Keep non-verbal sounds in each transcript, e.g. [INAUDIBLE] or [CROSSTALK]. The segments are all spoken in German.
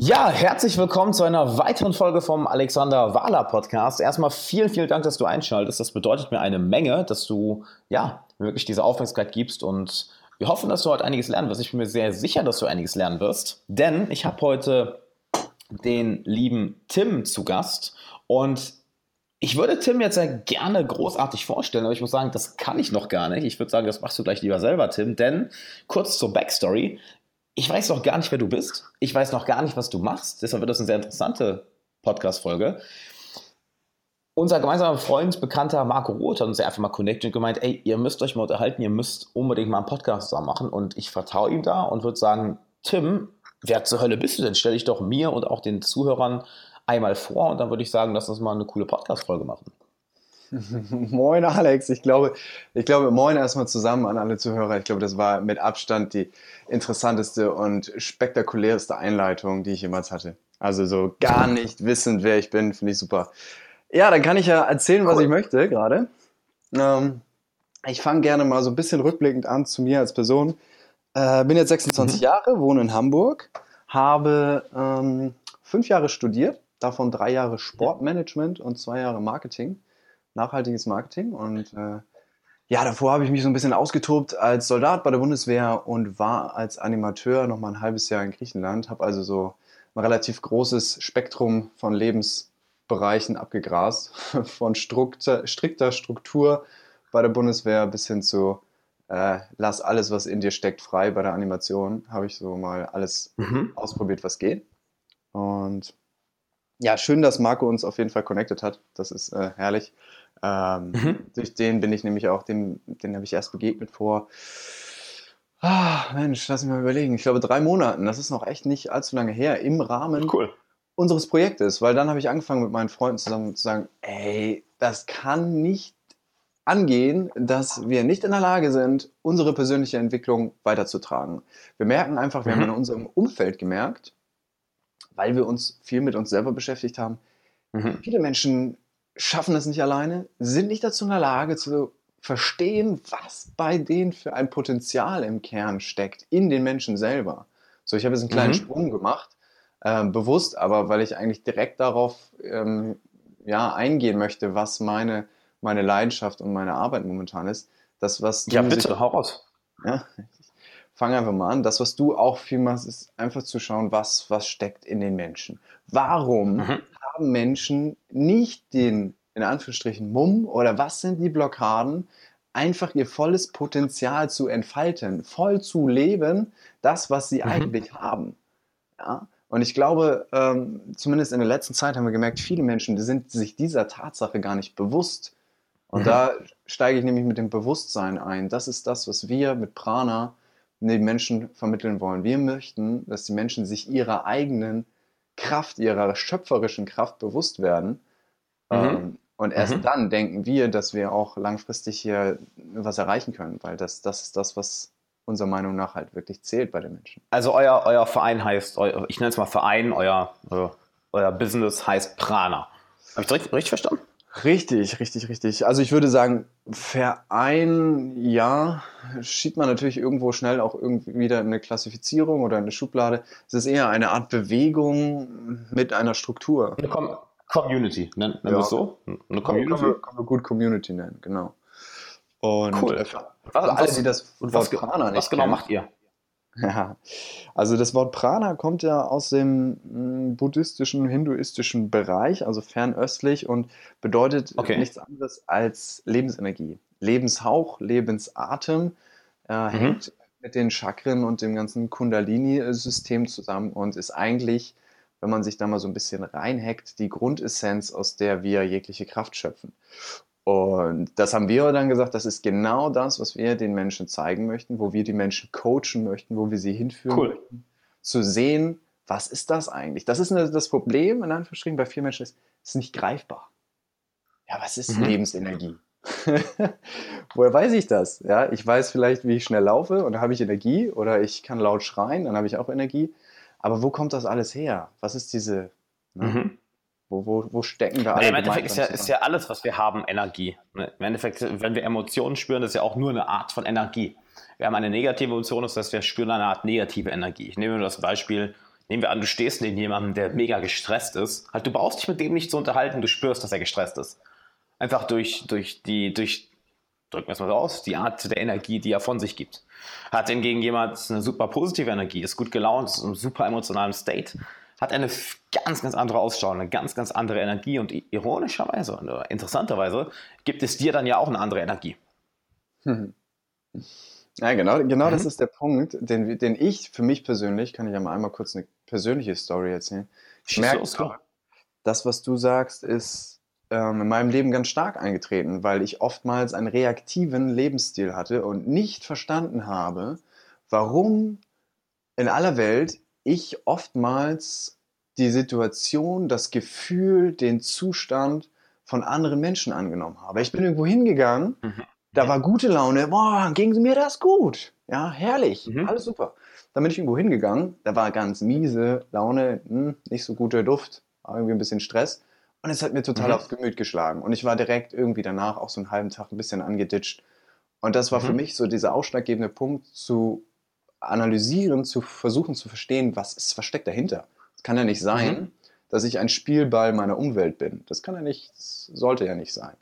Ja, herzlich willkommen zu einer weiteren Folge vom Alexander Wahler Podcast. Erstmal vielen, vielen Dank, dass du einschaltest. Das bedeutet mir eine Menge, dass du ja wirklich diese Aufmerksamkeit gibst und wir hoffen, dass du heute einiges lernen wirst. Ich bin mir sehr sicher, dass du einiges lernen wirst, denn ich habe heute den lieben Tim zu Gast und ich würde Tim jetzt sehr gerne großartig vorstellen, aber ich muss sagen, das kann ich noch gar nicht. Ich würde sagen, das machst du gleich lieber selber, Tim, denn kurz zur Backstory ich weiß noch gar nicht, wer du bist. Ich weiß noch gar nicht, was du machst. Deshalb wird das eine sehr interessante Podcast-Folge. Unser gemeinsamer Freund, bekannter Marco Roth hat uns einfach mal connected und gemeint, ey, ihr müsst euch mal unterhalten, ihr müsst unbedingt mal einen Podcast zusammen machen. Und ich vertraue ihm da und würde sagen, Tim, wer zur Hölle bist du denn? Stell dich doch mir und auch den Zuhörern einmal vor und dann würde ich sagen, lass uns mal eine coole Podcast-Folge machen. [LAUGHS] moin Alex, ich glaube, ich glaube, moin erstmal zusammen an alle Zuhörer. Ich glaube, das war mit Abstand die interessanteste und spektakulärste Einleitung, die ich jemals hatte. Also so gar nicht wissend, wer ich bin, finde ich super. Ja, dann kann ich ja erzählen, was ich möchte gerade. Ähm, ich fange gerne mal so ein bisschen rückblickend an zu mir als Person. Äh, bin jetzt 26 mhm. Jahre, wohne in Hamburg, habe ähm, fünf Jahre studiert, davon drei Jahre Sportmanagement und zwei Jahre Marketing nachhaltiges Marketing. Und äh, ja, davor habe ich mich so ein bisschen ausgetobt als Soldat bei der Bundeswehr und war als Animateur noch mal ein halbes Jahr in Griechenland. Habe also so ein relativ großes Spektrum von Lebensbereichen abgegrast. [LAUGHS] Von strikter, strikter Struktur bei der Bundeswehr bis hin zu äh, lass alles, was in dir steckt, frei bei der Animation. Habe ich so mal alles mhm. ausprobiert, was geht. Und ja, schön, dass Marco uns auf jeden Fall connected hat. Das ist äh, herrlich. Ähm, mhm. Durch den bin ich nämlich auch, dem, den habe ich erst begegnet vor, ah, Mensch, lass mich mal überlegen, ich glaube drei Monaten, das ist noch echt nicht allzu lange her, im Rahmen cool. unseres Projektes, weil dann habe ich angefangen mit meinen Freunden zusammen zu sagen, ey, das kann nicht angehen, dass wir nicht in der Lage sind, unsere persönliche Entwicklung weiterzutragen. Wir merken einfach, wir mhm. haben in unserem Umfeld gemerkt, weil wir uns viel mit uns selber beschäftigt haben, mhm. viele Menschen schaffen es nicht alleine, sind nicht dazu in der Lage zu verstehen, was bei denen für ein Potenzial im Kern steckt, in den Menschen selber. So, ich habe jetzt einen kleinen mhm. Sprung gemacht, äh, bewusst, aber weil ich eigentlich direkt darauf ähm, ja, eingehen möchte, was meine, meine Leidenschaft und meine Arbeit momentan ist. Das, was ja, bitte, sich, hau raus. Ja, fang einfach mal an. Das, was du auch viel machst, ist einfach zu schauen, was, was steckt in den Menschen. Warum mhm haben Menschen nicht den, in Anführungsstrichen, Mumm oder was sind die Blockaden, einfach ihr volles Potenzial zu entfalten, voll zu leben, das, was sie mhm. eigentlich haben. Ja? Und ich glaube, ähm, zumindest in der letzten Zeit haben wir gemerkt, viele Menschen die sind sich dieser Tatsache gar nicht bewusst. Und mhm. da steige ich nämlich mit dem Bewusstsein ein. Das ist das, was wir mit Prana den Menschen vermitteln wollen. Wir möchten, dass die Menschen sich ihrer eigenen Kraft, ihrer schöpferischen Kraft bewusst werden. Mhm. Ähm, und erst mhm. dann denken wir, dass wir auch langfristig hier was erreichen können, weil das, das ist das, was unserer Meinung nach halt wirklich zählt bei den Menschen. Also euer, euer Verein heißt, ich nenne es mal Verein, euer, euer, euer Business heißt Prana. Habe ich richtig, richtig verstanden? Richtig, richtig, richtig. Also ich würde sagen, Verein, ja, schiebt man natürlich irgendwo schnell auch irgendwie wieder in eine Klassifizierung oder in eine Schublade. Es ist eher eine Art Bewegung mit einer Struktur. Eine Com Community, nennen, nennen ja. wir es so? Eine Community? Kann man, gut Community nennen, genau. Und cool. für, was, alle, die das Wort was, Prana nicht Was genau kennen, macht ihr? [LAUGHS] Ja, also das Wort Prana kommt ja aus dem hm, buddhistischen, hinduistischen Bereich, also fernöstlich und bedeutet okay. nichts anderes als Lebensenergie. Lebenshauch, Lebensatem äh, mhm. hängt mit den Chakren und dem ganzen Kundalini-System zusammen und ist eigentlich, wenn man sich da mal so ein bisschen reinhackt, die Grundessenz, aus der wir jegliche Kraft schöpfen. Und das haben wir dann gesagt, das ist genau das, was wir den Menschen zeigen möchten, wo wir die Menschen coachen möchten, wo wir sie hinführen cool. möchten, zu sehen, was ist das eigentlich? Das ist das Problem, in Anführungsstrichen, bei vielen Menschen ist, es ist nicht greifbar. Ja, was ist mhm. Lebensenergie? [LAUGHS] Woher weiß ich das? Ja, ich weiß vielleicht, wie ich schnell laufe und da habe ich Energie oder ich kann laut schreien, dann habe ich auch Energie. Aber wo kommt das alles her? Was ist diese, ne? mhm. Wo, wo, wo stecken da alle? Im Endeffekt ist ja, ist ja alles, was wir haben, Energie. Ne? Im Endeffekt, wenn wir Emotionen spüren, das ist ja auch nur eine Art von Energie. Wir haben eine negative Emotion, das heißt, wir spüren eine Art negative Energie. Ich nehme nur das Beispiel nehmen wir an, du stehst neben jemandem, der mega gestresst ist, halt du brauchst dich mit dem nicht zu unterhalten, du spürst, dass er gestresst ist. Einfach durch, durch die, durch, drücken wir es mal raus, die Art der Energie, die er von sich gibt. Hat hingegen jemand eine super positive Energie, ist gut gelaunt, ist im super emotionalen State, hat eine ganz, ganz andere Ausschau, eine ganz, ganz andere Energie und ironischerweise und interessanterweise gibt es dir dann ja auch eine andere Energie. Hm. [LAUGHS] Ja, genau, genau mhm. das ist der Punkt, den, den ich für mich persönlich, kann ich ja mal einmal kurz eine persönliche Story erzählen. Ich merke, das, was du sagst, ist ähm, in meinem Leben ganz stark eingetreten, weil ich oftmals einen reaktiven Lebensstil hatte und nicht verstanden habe, warum in aller Welt ich oftmals die Situation, das Gefühl, den Zustand von anderen Menschen angenommen habe. Ich bin irgendwo hingegangen mhm. Da war gute Laune. Boah, ging mir das gut. Ja, herrlich. Mhm. Alles super. Dann bin ich irgendwo hingegangen. Da war ganz miese Laune, hm, nicht so guter Duft, irgendwie ein bisschen Stress. Und es hat mir total mhm. aufs Gemüt geschlagen. Und ich war direkt irgendwie danach auch so einen halben Tag ein bisschen angeditscht. Und das war mhm. für mich so dieser ausschlaggebende Punkt, zu analysieren, zu versuchen zu verstehen, was ist versteckt dahinter. Es kann ja nicht sein, mhm. dass ich ein Spielball meiner Umwelt bin. Das kann ja nicht, das sollte ja nicht sein.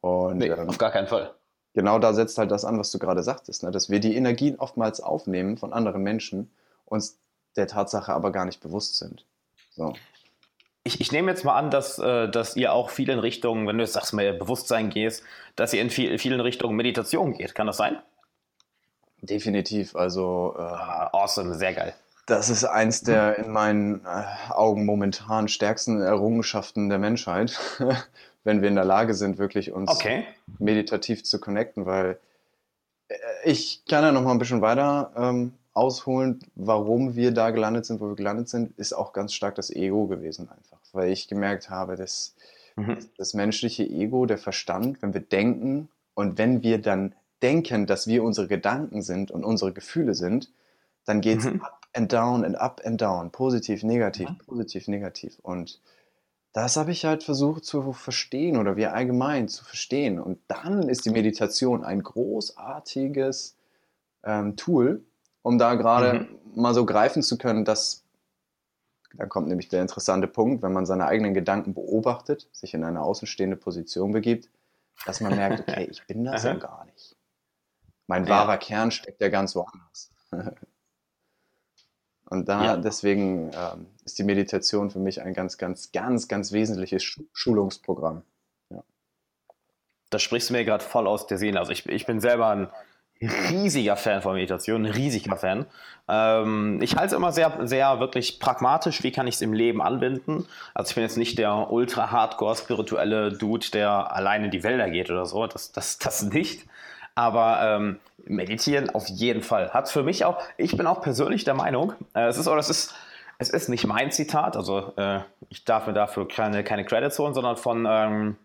Und, nee, ähm, auf gar keinen Fall genau da setzt halt das an, was du gerade sagtest, ne? dass wir die Energien oftmals aufnehmen von anderen Menschen, uns der Tatsache aber gar nicht bewusst sind. So. Ich, ich, nehme jetzt mal an, dass, äh, dass ihr auch viel in Richtung, wenn du jetzt sagst, mal Bewusstsein gehst, dass ihr in viel, vielen Richtungen Meditation geht. Kann das sein? Definitiv. Also. Äh, awesome, sehr geil. Das ist eins der in meinen äh, Augen momentan stärksten Errungenschaften der Menschheit. [LAUGHS] wenn wir in der Lage sind, wirklich uns okay. meditativ zu connecten, weil äh, ich kann ja noch mal ein bisschen weiter ähm, ausholen, warum wir da gelandet sind, wo wir gelandet sind, ist auch ganz stark das Ego gewesen einfach, weil ich gemerkt habe, dass mhm. das menschliche Ego, der Verstand, wenn wir denken und wenn wir dann denken, dass wir unsere Gedanken sind und unsere Gefühle sind, dann geht es mhm. up and down and up and down, positiv, negativ, mhm. positiv, negativ und das habe ich halt versucht zu verstehen oder wir allgemein zu verstehen. Und dann ist die Meditation ein großartiges ähm, Tool, um da gerade mhm. mal so greifen zu können, dass, dann kommt nämlich der interessante Punkt, wenn man seine eigenen Gedanken beobachtet, sich in eine außenstehende Position begibt, dass man merkt, [LAUGHS] okay, ich bin das ja gar nicht. Mein wahrer ja. Kern steckt ja ganz woanders. [LAUGHS] Und da ja. deswegen ähm, ist die Meditation für mich ein ganz, ganz, ganz, ganz wesentliches Schulungsprogramm. Ja. Da sprichst du mir gerade voll aus der Seele. Also ich, ich bin selber ein riesiger Fan von Meditation, ein riesiger Fan. Ähm, ich halte es immer sehr, sehr wirklich pragmatisch, wie kann ich es im Leben anbinden. Also ich bin jetzt nicht der ultra hardcore spirituelle Dude, der alleine in die Wälder geht oder so, das, das, das nicht. Aber ähm, meditieren auf jeden Fall. Hat für mich auch, ich bin auch persönlich der Meinung, äh, es ist, oder es ist, es ist nicht mein Zitat, also äh, ich darf mir dafür keine, keine Credits holen, sondern von, ähm,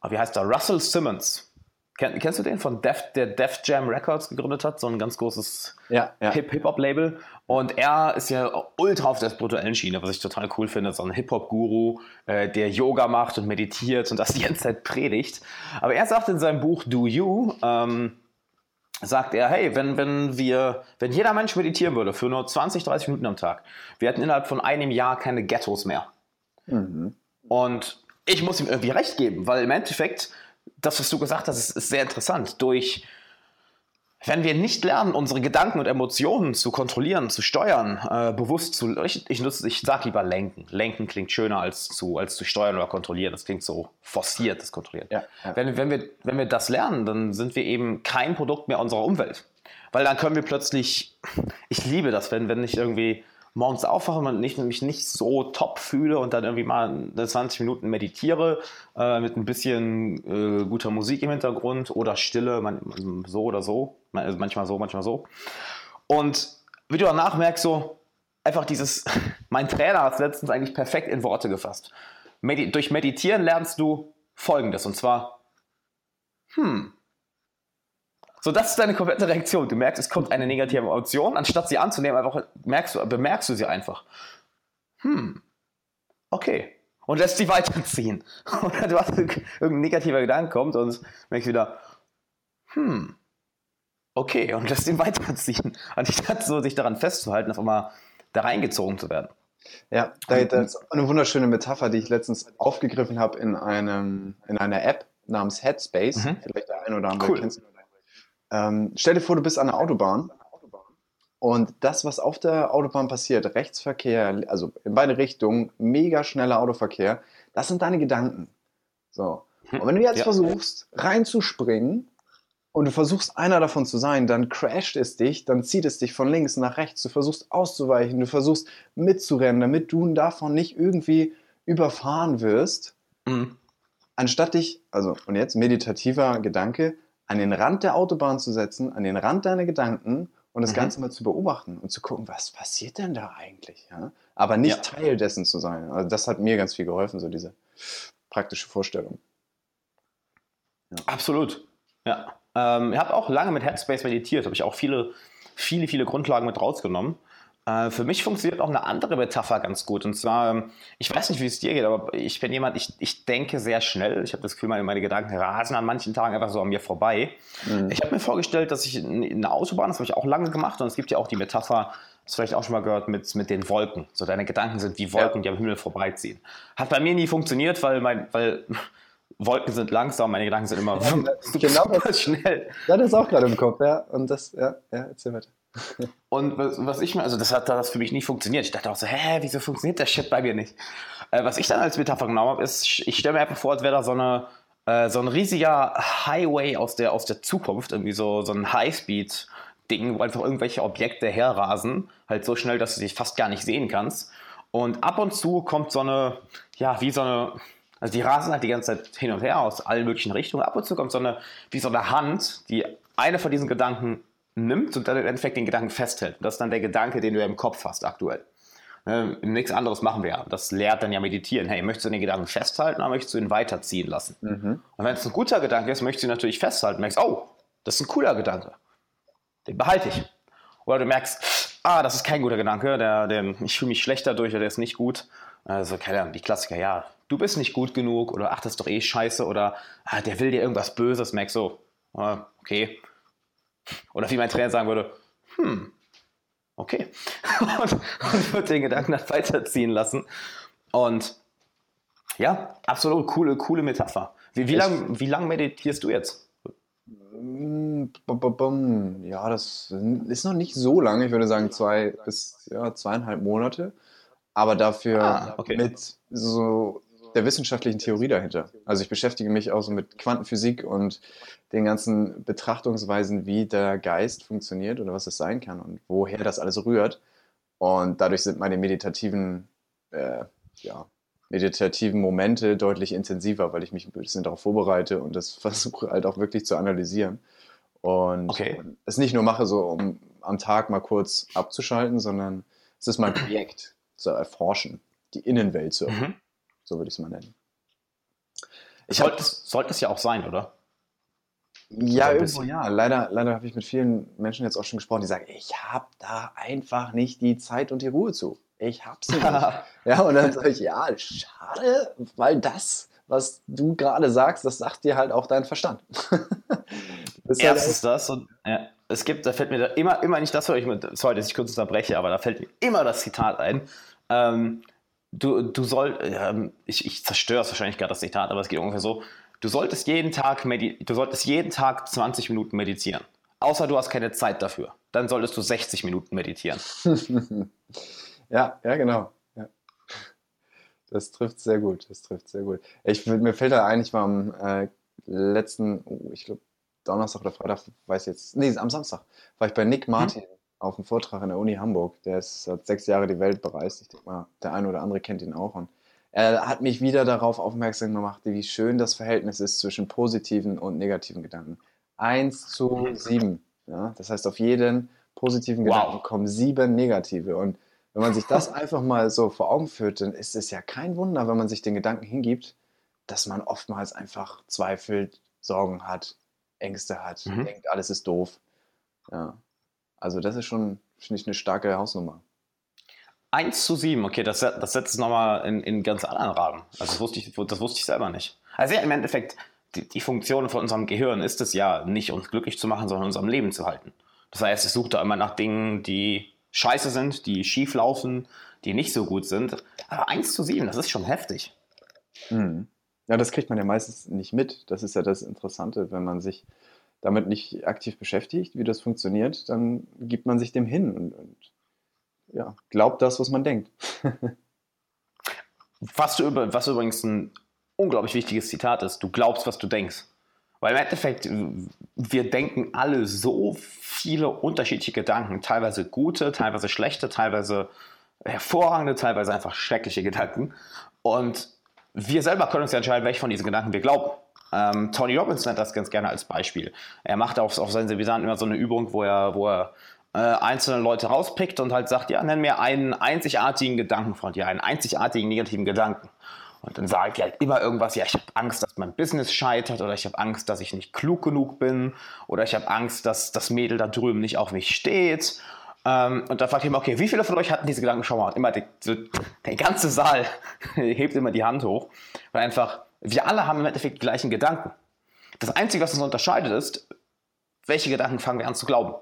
ah, wie heißt der, Russell Simmons. Kenn, kennst du den von Def, der Def Jam Records gegründet hat, so ein ganz großes ja, ja. Hip-Hop-Label? Und er ist ja ultra auf der spirituellen Schiene, was ich total cool finde. So ein Hip-Hop-Guru, äh, der Yoga macht und meditiert und das die ganze Zeit predigt. Aber er sagt in seinem Buch Do You, ähm, sagt er, hey, wenn, wenn wir, wenn jeder Mensch meditieren würde für nur 20, 30 Minuten am Tag, wir hätten innerhalb von einem Jahr keine Ghettos mehr. Mhm. Und ich muss ihm irgendwie recht geben, weil im Endeffekt, das, was du gesagt hast, ist, ist sehr interessant. Durch wenn wir nicht lernen, unsere Gedanken und Emotionen zu kontrollieren, zu steuern, äh, bewusst zu, ich, ich, nutze, ich sag lieber lenken. Lenken klingt schöner als zu, als zu steuern oder kontrollieren. Das klingt so forciert, das Kontrollieren. Ja, ja. Wenn, wenn, wir, wenn wir das lernen, dann sind wir eben kein Produkt mehr unserer Umwelt. Weil dann können wir plötzlich, ich liebe das, wenn, wenn ich irgendwie morgens aufwache und nicht, mich nicht so top fühle und dann irgendwie mal 20 Minuten meditiere äh, mit ein bisschen äh, guter Musik im Hintergrund oder Stille, man, so oder so, also manchmal so, manchmal so. Und wie du danach merkst, so einfach dieses, [LAUGHS] mein Trainer hat es letztens eigentlich perfekt in Worte gefasst. Medi durch Meditieren lernst du Folgendes und zwar, hm, so, das ist deine komplette Reaktion. Du merkst, es kommt eine negative Emotion, anstatt sie anzunehmen, einfach merkst du, bemerkst du sie einfach. Hm, okay. Und lässt sie weiterziehen. [LAUGHS] Oder du hast irgendein negativer Gedanke kommt und merkst wieder, hm, okay, und lässt ihn weiterziehen. [LAUGHS] Anstatt so sich daran festzuhalten, auf einmal da reingezogen zu werden. Ja, da, ist eine wunderschöne Metapher, die ich letztens aufgegriffen habe in, einem, in einer App namens Headspace. Mhm. Vielleicht der eine oder andere cool. kennst. Ähm, stell dir vor, du bist an der Autobahn und das, was auf der Autobahn passiert, Rechtsverkehr, also in beide Richtungen, mega schneller Autoverkehr, das sind deine Gedanken. So. Hm. Und wenn du jetzt ja. versuchst, reinzuspringen und du versuchst, einer davon zu sein, dann crasht es dich, dann zieht es dich von links nach rechts. Du versuchst auszuweichen, du versuchst mitzurennen, damit du davon nicht irgendwie überfahren wirst. Mhm. Anstatt dich, also und jetzt meditativer Gedanke, an den Rand der Autobahn zu setzen, an den Rand deiner Gedanken und das mhm. Ganze mal zu beobachten und zu gucken, was passiert denn da eigentlich? Ja? Aber nicht ja. Teil dessen zu sein. Also das hat mir ganz viel geholfen, so diese praktische Vorstellung. Ja. Absolut. Ja. Ähm, ich habe auch lange mit Headspace meditiert, habe ich auch viele, viele, viele Grundlagen mit rausgenommen. Äh, für mich funktioniert auch eine andere Metapher ganz gut. Und zwar, ähm, ich weiß nicht, wie es dir geht, aber ich bin jemand, ich, ich denke sehr schnell. Ich habe das Gefühl, meine, meine Gedanken rasen an manchen Tagen einfach so an mir vorbei. Mhm. Ich habe mir vorgestellt, dass ich eine Autobahn, das habe ich auch lange gemacht, und es gibt ja auch die Metapher, das vielleicht auch schon mal gehört, mit, mit den Wolken. So deine Gedanken sind wie Wolken, ja. die am Himmel vorbeiziehen. Hat bei mir nie funktioniert, weil, mein, weil [LAUGHS] Wolken sind langsam, meine Gedanken sind immer ja, [LAUGHS] genau das, schnell. Das ist auch gerade im Kopf, ja. Und das, ja, ja, erzähl weiter. Und was, was, ich mir, also das hat das für mich nie funktioniert. Ich dachte auch so, hä, wieso funktioniert der Shit bei mir nicht? Äh, was ich dann als Metapher genommen habe, ist, ich stelle mir einfach vor, als wäre da so eine äh, so ein riesiger Highway aus der, aus der Zukunft, irgendwie so, so ein Highspeed-Ding, wo einfach irgendwelche Objekte herrasen, halt so schnell, dass du dich fast gar nicht sehen kannst. Und ab und zu kommt so eine, ja, wie so eine, also die rasen halt die ganze Zeit hin und her aus allen möglichen Richtungen. Ab und zu kommt so eine, wie so eine Hand, die eine von diesen Gedanken nimmt und dann im Endeffekt den Gedanken festhält. Das ist dann der Gedanke, den du im Kopf hast aktuell. Ähm, nichts anderes machen wir ja. Das lehrt dann ja meditieren. Hey, möchtest du den Gedanken festhalten oder möchtest du ihn weiterziehen lassen? Mhm. Und wenn es ein guter Gedanke ist, möchtest du ihn natürlich festhalten. Merkst, oh, das ist ein cooler Gedanke. Den behalte ich. Oder du merkst, ah, das ist kein guter Gedanke, der, der, ich fühle mich schlechter durch oder der ist nicht gut. Also, keine Ahnung, die Klassiker, ja, du bist nicht gut genug oder ach, das ist doch eh scheiße oder ah, der will dir irgendwas Böses, merkst so, ah, okay. Oder wie mein Trainer sagen würde, hm, okay. [LAUGHS] und, und wird den Gedanken dann weiterziehen lassen. Und ja, absolut coole, coole Metapher. Wie, wie lange wie lang meditierst du jetzt? Ja, das ist noch nicht so lange. Ich würde sagen zwei bis ja, zweieinhalb Monate. Aber dafür ah, okay. mit so der wissenschaftlichen Theorie dahinter. Also ich beschäftige mich auch so mit Quantenphysik und den ganzen Betrachtungsweisen, wie der Geist funktioniert oder was es sein kann und woher das alles rührt. Und dadurch sind meine meditativen, äh, ja, meditativen Momente deutlich intensiver, weil ich mich ein bisschen darauf vorbereite und das [LAUGHS] versuche halt auch wirklich zu analysieren. Und okay. es nicht nur mache, so um am Tag mal kurz abzuschalten, sondern es ist mein Projekt zu erforschen, die Innenwelt zu erforschen. Mhm. So würde ich es mal nennen. Ich sollte, es, sollte es ja auch sein, oder? Ja, irgendwo ja. Leider, leider habe ich mit vielen Menschen jetzt auch schon gesprochen, die sagen, ich habe da einfach nicht die Zeit und die Ruhe zu. Ich habe sie nicht. [LAUGHS] ja, und dann sage ich, ja, schade, weil das, was du gerade sagst, das sagt dir halt auch dein Verstand. [LAUGHS] Erstens halt das und ja, es gibt, da fällt mir da immer, immer nicht das, was ich mit, sorry, dass ich kurz unterbreche, aber da fällt mir immer das Zitat ein. Ähm, du, du soll, ähm, ich, ich zerstöre es wahrscheinlich gerade das Zitat, aber es geht ungefähr so, du solltest jeden Tag, du solltest jeden Tag 20 Minuten meditieren. Außer du hast keine Zeit dafür. Dann solltest du 60 Minuten meditieren. [LAUGHS] ja, ja, genau. Ja. Das trifft sehr gut. Das trifft sehr gut. Ich, mir fällt da eigentlich mal am äh, letzten, oh, ich glaube, Donnerstag oder Freitag, weiß jetzt, nee, am Samstag, war ich bei Nick? Martin. Hm? Auf einem Vortrag an der Uni Hamburg. Der ist seit sechs Jahre die Welt bereist. Ich denke mal, der eine oder andere kennt ihn auch. Und er hat mich wieder darauf aufmerksam gemacht, wie schön das Verhältnis ist zwischen positiven und negativen Gedanken. Eins zu sieben. Ja? Das heißt, auf jeden positiven wow. Gedanken kommen sieben negative. Und wenn man sich das [LAUGHS] einfach mal so vor Augen führt, dann ist es ja kein Wunder, wenn man sich den Gedanken hingibt, dass man oftmals einfach zweifelt, Sorgen hat, Ängste hat, mhm. denkt, alles ist doof. Ja. Also das ist schon, finde ich, eine starke Hausnummer. 1 zu 7, okay, das, das setzt es nochmal in, in ganz anderen Rahmen. Also das wusste ich, das wusste ich selber nicht. Also ja, im Endeffekt, die, die Funktion von unserem Gehirn ist es ja, nicht uns glücklich zu machen, sondern unserem Leben zu halten. Das heißt, es sucht da immer nach Dingen, die scheiße sind, die schief laufen, die nicht so gut sind. Aber 1 zu 7, das ist schon heftig. Mhm. Ja, das kriegt man ja meistens nicht mit. Das ist ja das Interessante, wenn man sich damit nicht aktiv beschäftigt, wie das funktioniert, dann gibt man sich dem hin und, und ja, glaubt das, was man denkt. [LAUGHS] was, du was übrigens ein unglaublich wichtiges Zitat ist, du glaubst, was du denkst. Weil im Endeffekt, wir denken alle so viele unterschiedliche Gedanken, teilweise gute, teilweise schlechte, teilweise hervorragende, teilweise einfach schreckliche Gedanken. Und wir selber können uns ja entscheiden, welche von diesen Gedanken wir glauben. Ähm, Tony Robbins nennt das ganz gerne als Beispiel. Er macht auf, auf seinen Seminaren immer so eine Übung, wo er, wo er äh, einzelne Leute rauspickt und halt sagt, ja, nenn mir einen einzigartigen Gedanken von dir, einen einzigartigen negativen Gedanken. Und dann sagt er halt immer irgendwas, ja, ich habe Angst, dass mein Business scheitert oder ich habe Angst, dass ich nicht klug genug bin oder ich habe Angst, dass das Mädel da drüben nicht auf mich steht. Ähm, und dann fragt ich immer, okay, wie viele von euch hatten diese Gedanken schon mal? Und immer die, so, der ganze Saal [LAUGHS] hebt immer die Hand hoch, weil einfach wir alle haben im Endeffekt die gleichen Gedanken. Das Einzige, was uns unterscheidet, ist, welche Gedanken fangen wir an zu glauben.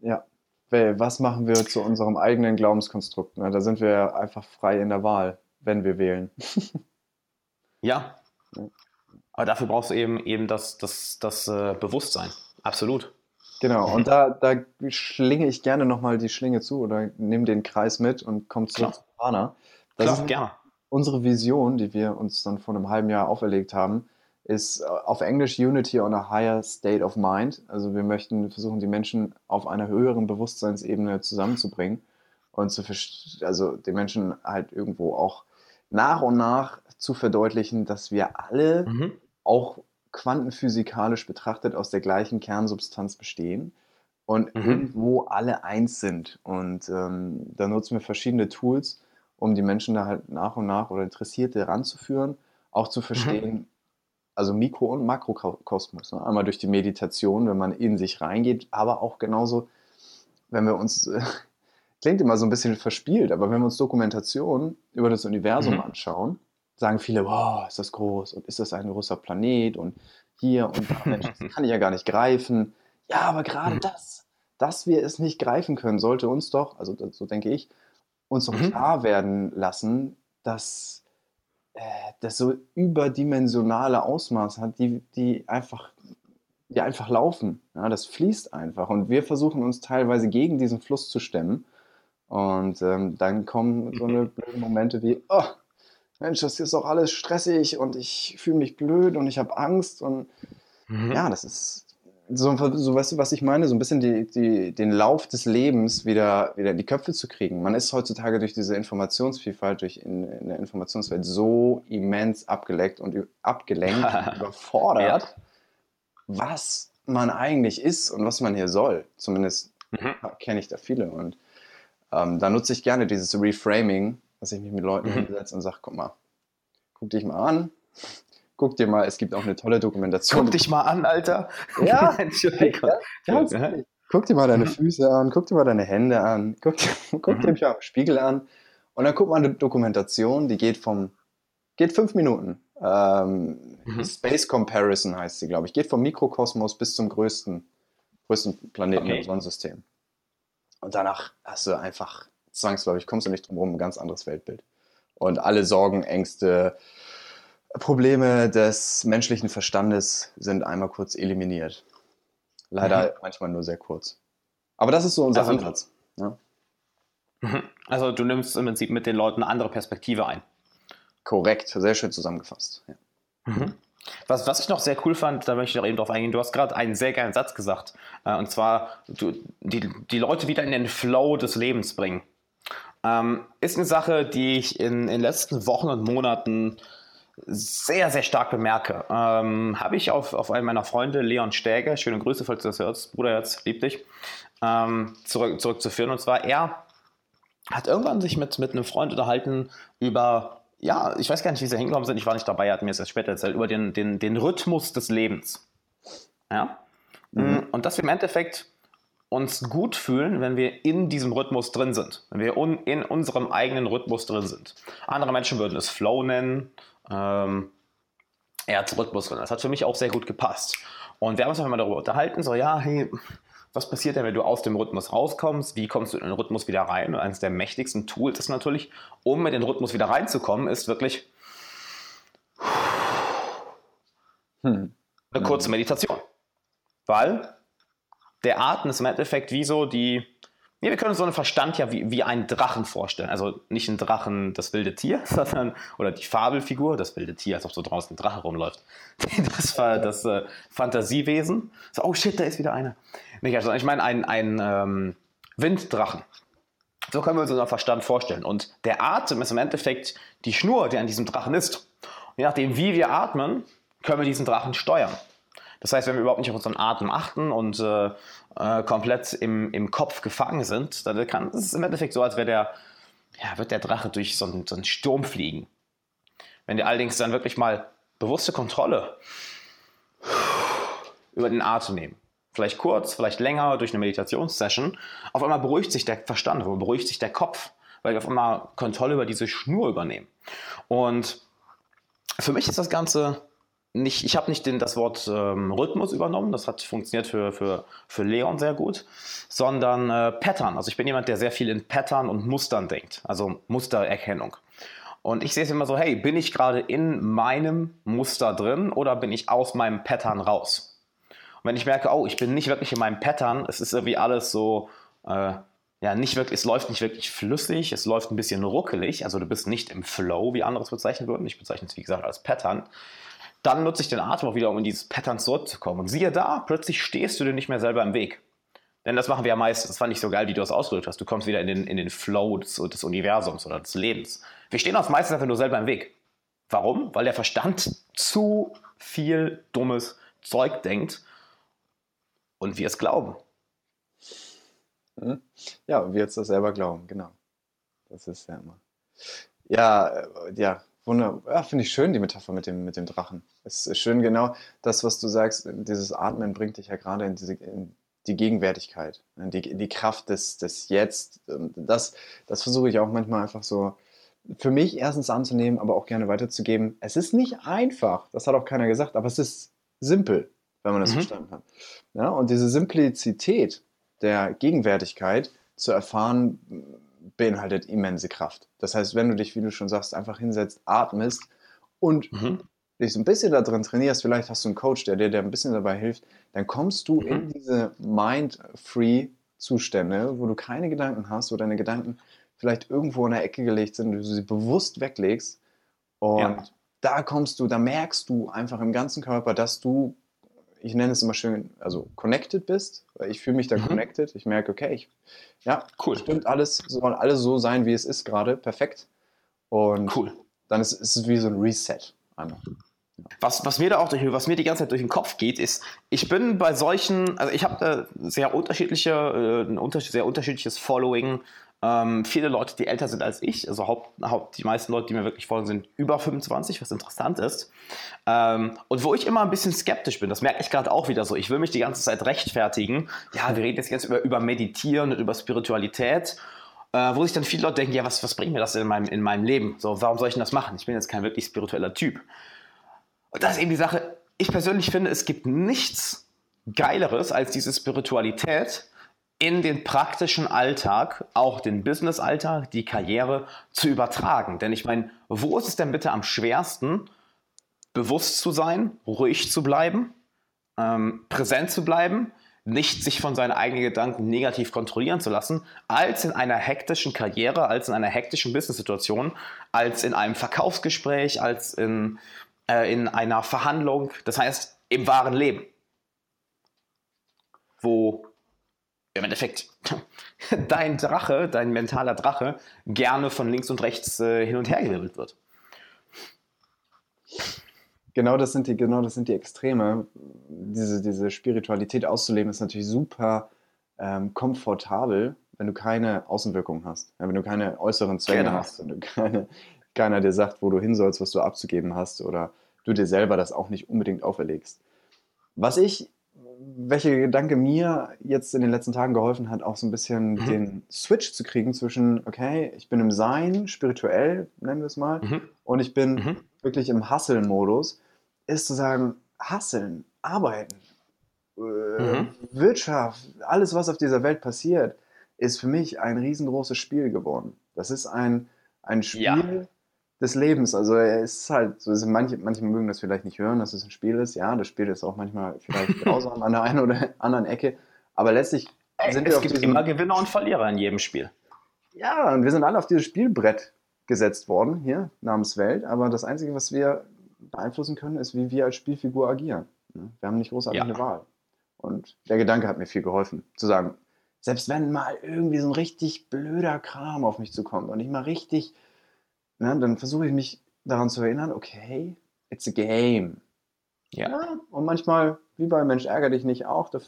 Ja. Was machen wir zu unserem eigenen Glaubenskonstrukt? Da sind wir einfach frei in der Wahl, wenn wir wählen. [LAUGHS] ja. Aber dafür brauchst du eben, eben das, das, das äh, Bewusstsein. Absolut. Genau, [LAUGHS] und da, da schlinge ich gerne nochmal die Schlinge zu oder nehme den Kreis mit und komme zurück Klar. zu Prana. Das Klar, ist, gerne unsere Vision, die wir uns dann vor einem halben Jahr auferlegt haben, ist äh, auf Englisch Unity on a Higher State of Mind. Also wir möchten versuchen, die Menschen auf einer höheren Bewusstseinsebene zusammenzubringen und zu also den Menschen halt irgendwo auch nach und nach zu verdeutlichen, dass wir alle mhm. auch quantenphysikalisch betrachtet aus der gleichen Kernsubstanz bestehen und mhm. irgendwo alle eins sind. Und ähm, da nutzen wir verschiedene Tools, um die Menschen da halt nach und nach oder Interessierte ranzuführen, auch zu verstehen, mhm. also Mikro- und Makrokosmos. Ne? Einmal durch die Meditation, wenn man in sich reingeht, aber auch genauso, wenn wir uns, äh, [LAUGHS] klingt immer so ein bisschen verspielt, aber wenn wir uns Dokumentationen über das Universum mhm. anschauen, sagen viele, wow, ist das groß und ist das ein großer Planet und hier und da, [LAUGHS] Mensch, das kann ich ja gar nicht greifen. Ja, aber gerade mhm. das, dass wir es nicht greifen können, sollte uns doch, also so denke ich, uns noch mhm. klar werden lassen, dass äh, das so überdimensionale Ausmaß hat, die, die einfach die einfach laufen. Ja, das fließt einfach. Und wir versuchen uns teilweise gegen diesen Fluss zu stemmen. Und ähm, dann kommen so eine blöden Momente wie, oh, Mensch, das ist doch alles stressig und ich fühle mich blöd und ich habe Angst. Und mhm. ja, das ist, so, so weißt du, was ich meine, so ein bisschen die, die, den Lauf des Lebens wieder, wieder in die Köpfe zu kriegen. Man ist heutzutage durch diese Informationsvielfalt, durch in, in der Informationswelt so immens abgeleckt und abgelenkt und [LAUGHS] überfordert, ja. was man eigentlich ist und was man hier soll. Zumindest mhm. kenne ich da viele. Und ähm, da nutze ich gerne dieses Reframing, dass ich mich mit Leuten mhm. hinsetze und sage, guck mal, guck dich mal an, Guck dir mal, es gibt auch eine tolle Dokumentation. Guck dich mal an, Alter. Ja, [LAUGHS] Entschuldigung. Ja, ja. Guck dir mal deine mhm. Füße an, guck dir mal deine Hände an, guck, [LAUGHS] guck mhm. dir mal am Spiegel an. Und dann guck mal eine Dokumentation, die geht vom, geht fünf Minuten. Ähm, mhm. Space Comparison heißt sie, glaube ich. Geht vom Mikrokosmos bis zum größten, größten Planeten okay. im Sonnensystem. Und danach hast du einfach zwangsläufig, kommst du nicht drum herum, ein ganz anderes Weltbild. Und alle Sorgen, Ängste, Probleme des menschlichen Verstandes sind einmal kurz eliminiert. Leider mhm. manchmal nur sehr kurz. Aber das ist so unser also, Ansatz. Ja. Mhm. Also du nimmst im Prinzip mit den Leuten eine andere Perspektive ein. Korrekt, sehr schön zusammengefasst. Ja. Mhm. Was, was ich noch sehr cool fand, da möchte ich noch eben drauf eingehen, du hast gerade einen sehr geilen Satz gesagt. Äh, und zwar, du, die, die Leute wieder in den Flow des Lebens bringen. Ähm, ist eine Sache, die ich in, in den letzten Wochen und Monaten sehr, sehr stark bemerke. Ähm, Habe ich auf, auf einen meiner Freunde, Leon Stäger, schöne Grüße, falls du das hörst, Bruder Herz, lieb dich, ähm, zurück, zurückzuführen. Und zwar, er hat irgendwann sich mit, mit einem Freund unterhalten über, ja, ich weiß gar nicht, wie sie hingekommen sind, ich war nicht dabei, er hat mir das erst später erzählt, über den, den, den Rhythmus des Lebens. Ja? Mhm. Und dass wir im Endeffekt uns gut fühlen, wenn wir in diesem Rhythmus drin sind, wenn wir un, in unserem eigenen Rhythmus drin sind. Andere Menschen würden es Flow nennen, ähm, er hat Rhythmus drin. Das hat für mich auch sehr gut gepasst. Und wir haben uns einfach mal darüber unterhalten, so, ja, hey, was passiert denn, wenn du aus dem Rhythmus rauskommst? Wie kommst du in den Rhythmus wieder rein? Und eines der mächtigsten Tools ist natürlich, um in den Rhythmus wieder reinzukommen, ist wirklich hm. eine kurze Meditation. Weil der Atem ist im Endeffekt wie so die, ja, wir können uns so einen Verstand ja wie, wie einen Drachen vorstellen. Also nicht ein Drachen, das wilde Tier, [LAUGHS] sondern, oder die Fabelfigur, das wilde Tier, als ob so draußen ein Drache rumläuft. [LAUGHS] Das war das äh, Fantasiewesen. So, oh shit, da ist wieder einer. Nicht, also ich meine ein, ein ähm, Winddrachen. So können wir uns unseren Verstand vorstellen. Und der Atem ist im Endeffekt die Schnur, die an diesem Drachen ist. Und je nachdem, wie wir atmen, können wir diesen Drachen steuern. Das heißt, wenn wir überhaupt nicht auf unseren Atem achten und äh, äh, komplett im, im Kopf gefangen sind, dann kann es im Endeffekt so, als wäre der, ja, wird der Drache durch so einen, so einen Sturm fliegen. Wenn wir allerdings dann wirklich mal bewusste Kontrolle über den Atem nehmen, vielleicht kurz, vielleicht länger durch eine Meditationssession, auf einmal beruhigt sich der Verstand, beruhigt sich der Kopf, weil wir auf einmal Kontrolle über diese Schnur übernehmen. Und für mich ist das Ganze nicht, ich habe nicht den, das Wort ähm, Rhythmus übernommen, das hat funktioniert für, für, für Leon sehr gut, sondern äh, Pattern. Also ich bin jemand, der sehr viel in Pattern und Mustern denkt, also Mustererkennung. Und ich sehe es immer so, hey, bin ich gerade in meinem Muster drin oder bin ich aus meinem Pattern raus? Und wenn ich merke, oh, ich bin nicht wirklich in meinem Pattern, es ist irgendwie alles so, äh, ja, nicht wirklich, es läuft nicht wirklich flüssig, es läuft ein bisschen ruckelig, also du bist nicht im Flow, wie andere es bezeichnen würden. Ich bezeichne es, wie gesagt, als Pattern dann nutze ich den Atem auch wieder, um in dieses Pattern zurückzukommen. Und siehe da, plötzlich stehst du dir nicht mehr selber im Weg. Denn das machen wir ja meistens. Das fand ich so geil, wie du das ausgedrückt hast. Du kommst wieder in den, in den Flow des, des Universums oder des Lebens. Wir stehen uns meistens einfach nur selber im Weg. Warum? Weil der Verstand zu viel dummes Zeug denkt und wir es glauben. Hm? Ja, und wir jetzt das selber glauben, genau. Das ist ja immer. Ja, äh, ja, Wunder, ja, finde ich schön, die Metapher mit dem, mit dem Drachen. Es ist schön, genau das, was du sagst, dieses Atmen bringt dich ja gerade in, diese, in die Gegenwärtigkeit, in die, in die Kraft des, des Jetzt. Das, das versuche ich auch manchmal einfach so für mich erstens anzunehmen, aber auch gerne weiterzugeben. Es ist nicht einfach, das hat auch keiner gesagt, aber es ist simpel, wenn man das mhm. verstanden hat. Ja, und diese Simplizität der Gegenwärtigkeit zu erfahren, beinhaltet immense Kraft. Das heißt, wenn du dich, wie du schon sagst, einfach hinsetzt, atmest und mhm. Dich so ein bisschen da drin trainierst, vielleicht hast du einen Coach, der dir der ein bisschen dabei hilft, dann kommst du mhm. in diese Mind-Free-Zustände, wo du keine Gedanken hast, wo deine Gedanken vielleicht irgendwo in der Ecke gelegt sind, du sie bewusst weglegst. Und ja. da kommst du, da merkst du einfach im ganzen Körper, dass du ich nenne es immer schön, also connected bist, weil ich fühle mich dann mhm. connected. Ich merke, okay, ich, ja, cool. stimmt alles, soll alles so sein, wie es ist gerade, perfekt. Und cool. dann ist, ist es wie so ein Reset einmal. Was, was mir da auch durch, was mir die ganze Zeit durch den Kopf geht, ist, ich bin bei solchen, also ich habe sehr unterschiedliche, äh, ein sehr unterschiedliches Following ähm, viele Leute, die älter sind als ich, also Haupt, Haupt, die meisten Leute, die mir wirklich folgen, sind über 25, was interessant ist. Ähm, und wo ich immer ein bisschen skeptisch bin, das merke ich gerade auch wieder so, ich will mich die ganze Zeit rechtfertigen. Ja, wir reden jetzt jetzt über, über Meditieren und über Spiritualität. Äh, wo sich dann viele Leute denken, ja, was, was bringt mir das in meinem, in meinem Leben? So, warum soll ich denn das machen? Ich bin jetzt kein wirklich spiritueller Typ. Und das ist eben die Sache, ich persönlich finde, es gibt nichts Geileres als diese Spiritualität, in den praktischen Alltag, auch den Business-Alltag, die Karriere zu übertragen. Denn ich meine, wo ist es denn bitte am schwersten, bewusst zu sein, ruhig zu bleiben, ähm, präsent zu bleiben, nicht sich von seinen eigenen Gedanken negativ kontrollieren zu lassen, als in einer hektischen Karriere, als in einer hektischen Business-Situation, als in einem Verkaufsgespräch, als in, äh, in einer Verhandlung, das heißt im wahren Leben, wo im Endeffekt [LAUGHS] dein Drache, dein mentaler Drache, gerne von links und rechts äh, hin und her gewirbelt wird. Genau das sind die, genau das sind die Extreme. Diese, diese Spiritualität auszuleben ist natürlich super ähm, komfortabel, wenn du keine Außenwirkungen hast. Wenn du keine äußeren Zwänge genau. hast, wenn du keine, keiner dir sagt, wo du hin sollst, was du abzugeben hast oder du dir selber das auch nicht unbedingt auferlegst. Was ich welcher Gedanke mir jetzt in den letzten Tagen geholfen hat, auch so ein bisschen mhm. den Switch zu kriegen zwischen, okay, ich bin im Sein, spirituell, nennen wir es mal, mhm. und ich bin mhm. Wirklich im Hasseln-Modus, ist zu sagen, hasseln, arbeiten, äh, mhm. Wirtschaft, alles, was auf dieser Welt passiert, ist für mich ein riesengroßes Spiel geworden. Das ist ein, ein Spiel ja. des Lebens. Also es ist halt, so sind manche, manche mögen das vielleicht nicht hören, dass es ein Spiel ist. Ja, das Spiel ist auch manchmal vielleicht [LAUGHS] grausam an der einen oder anderen Ecke. Aber letztlich sind es wir auf gibt diesem, immer Gewinner und Verlierer in jedem Spiel. Ja, und wir sind alle auf dieses Spielbrett gesetzt worden, hier namens Welt. Aber das Einzige, was wir beeinflussen können, ist, wie wir als Spielfigur agieren. Wir haben nicht großartig ja. eine Wahl. Und der Gedanke hat mir viel geholfen, zu sagen, selbst wenn mal irgendwie so ein richtig blöder Kram auf mich zukommt und ich mal richtig, ne, dann versuche ich mich daran zu erinnern, okay, it's a game. Ja. ja. Und manchmal, wie bei Mensch ärger dich nicht auch, da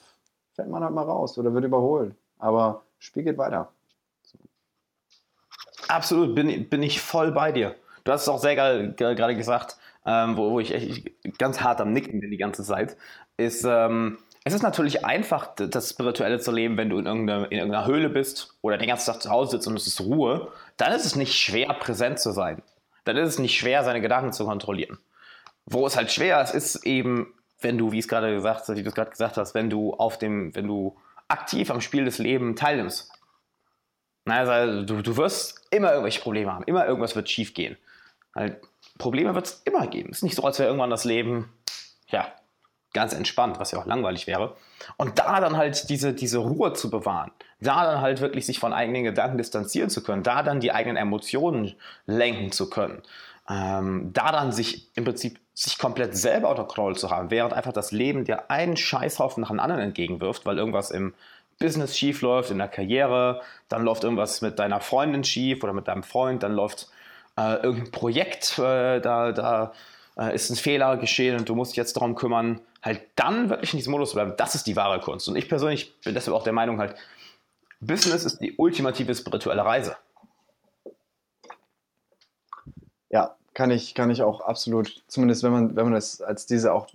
fällt man halt mal raus oder wird überholt. Aber Spiel geht weiter. Absolut, bin, bin ich voll bei dir. Du hast es auch sehr geil gerade gesagt, ähm, wo, wo ich echt ganz hart am Nicken bin die ganze Zeit, ist, ähm, es ist natürlich einfach, das Spirituelle zu leben, wenn du in irgendeiner, in irgendeiner Höhle bist oder den ganzen Tag zu Hause sitzt und es ist Ruhe. Dann ist es nicht schwer, präsent zu sein. Dann ist es nicht schwer, seine Gedanken zu kontrollieren. Wo es halt schwer ist, ist eben, wenn du, wie es gerade gesagt, wie du es gerade gesagt hast, wenn du auf dem, wenn du aktiv am Spiel des Lebens teilnimmst. Also, du, du wirst immer irgendwelche Probleme haben, immer irgendwas wird schief gehen. Halt, Probleme wird es immer geben. Es ist nicht so, als wäre irgendwann das Leben, ja, ganz entspannt, was ja auch langweilig wäre. Und da dann halt diese, diese Ruhe zu bewahren, da dann halt wirklich sich von eigenen Gedanken distanzieren zu können, da dann die eigenen Emotionen lenken zu können, ähm, da dann sich im Prinzip sich komplett selber unter Kontrolle zu haben, während einfach das Leben dir einen Scheißhaufen nach dem anderen entgegenwirft, weil irgendwas im Business schief läuft, in der Karriere, dann läuft irgendwas mit deiner Freundin schief oder mit deinem Freund, dann läuft äh, irgendein Projekt, äh, da, da äh, ist ein Fehler geschehen und du musst dich jetzt darum kümmern, halt dann wirklich in diesem Modus zu bleiben. Das ist die wahre Kunst. Und ich persönlich bin deshalb auch der Meinung, halt, Business ist die ultimative spirituelle Reise. Ja, kann ich, kann ich auch absolut, zumindest wenn man, wenn man es als diese auch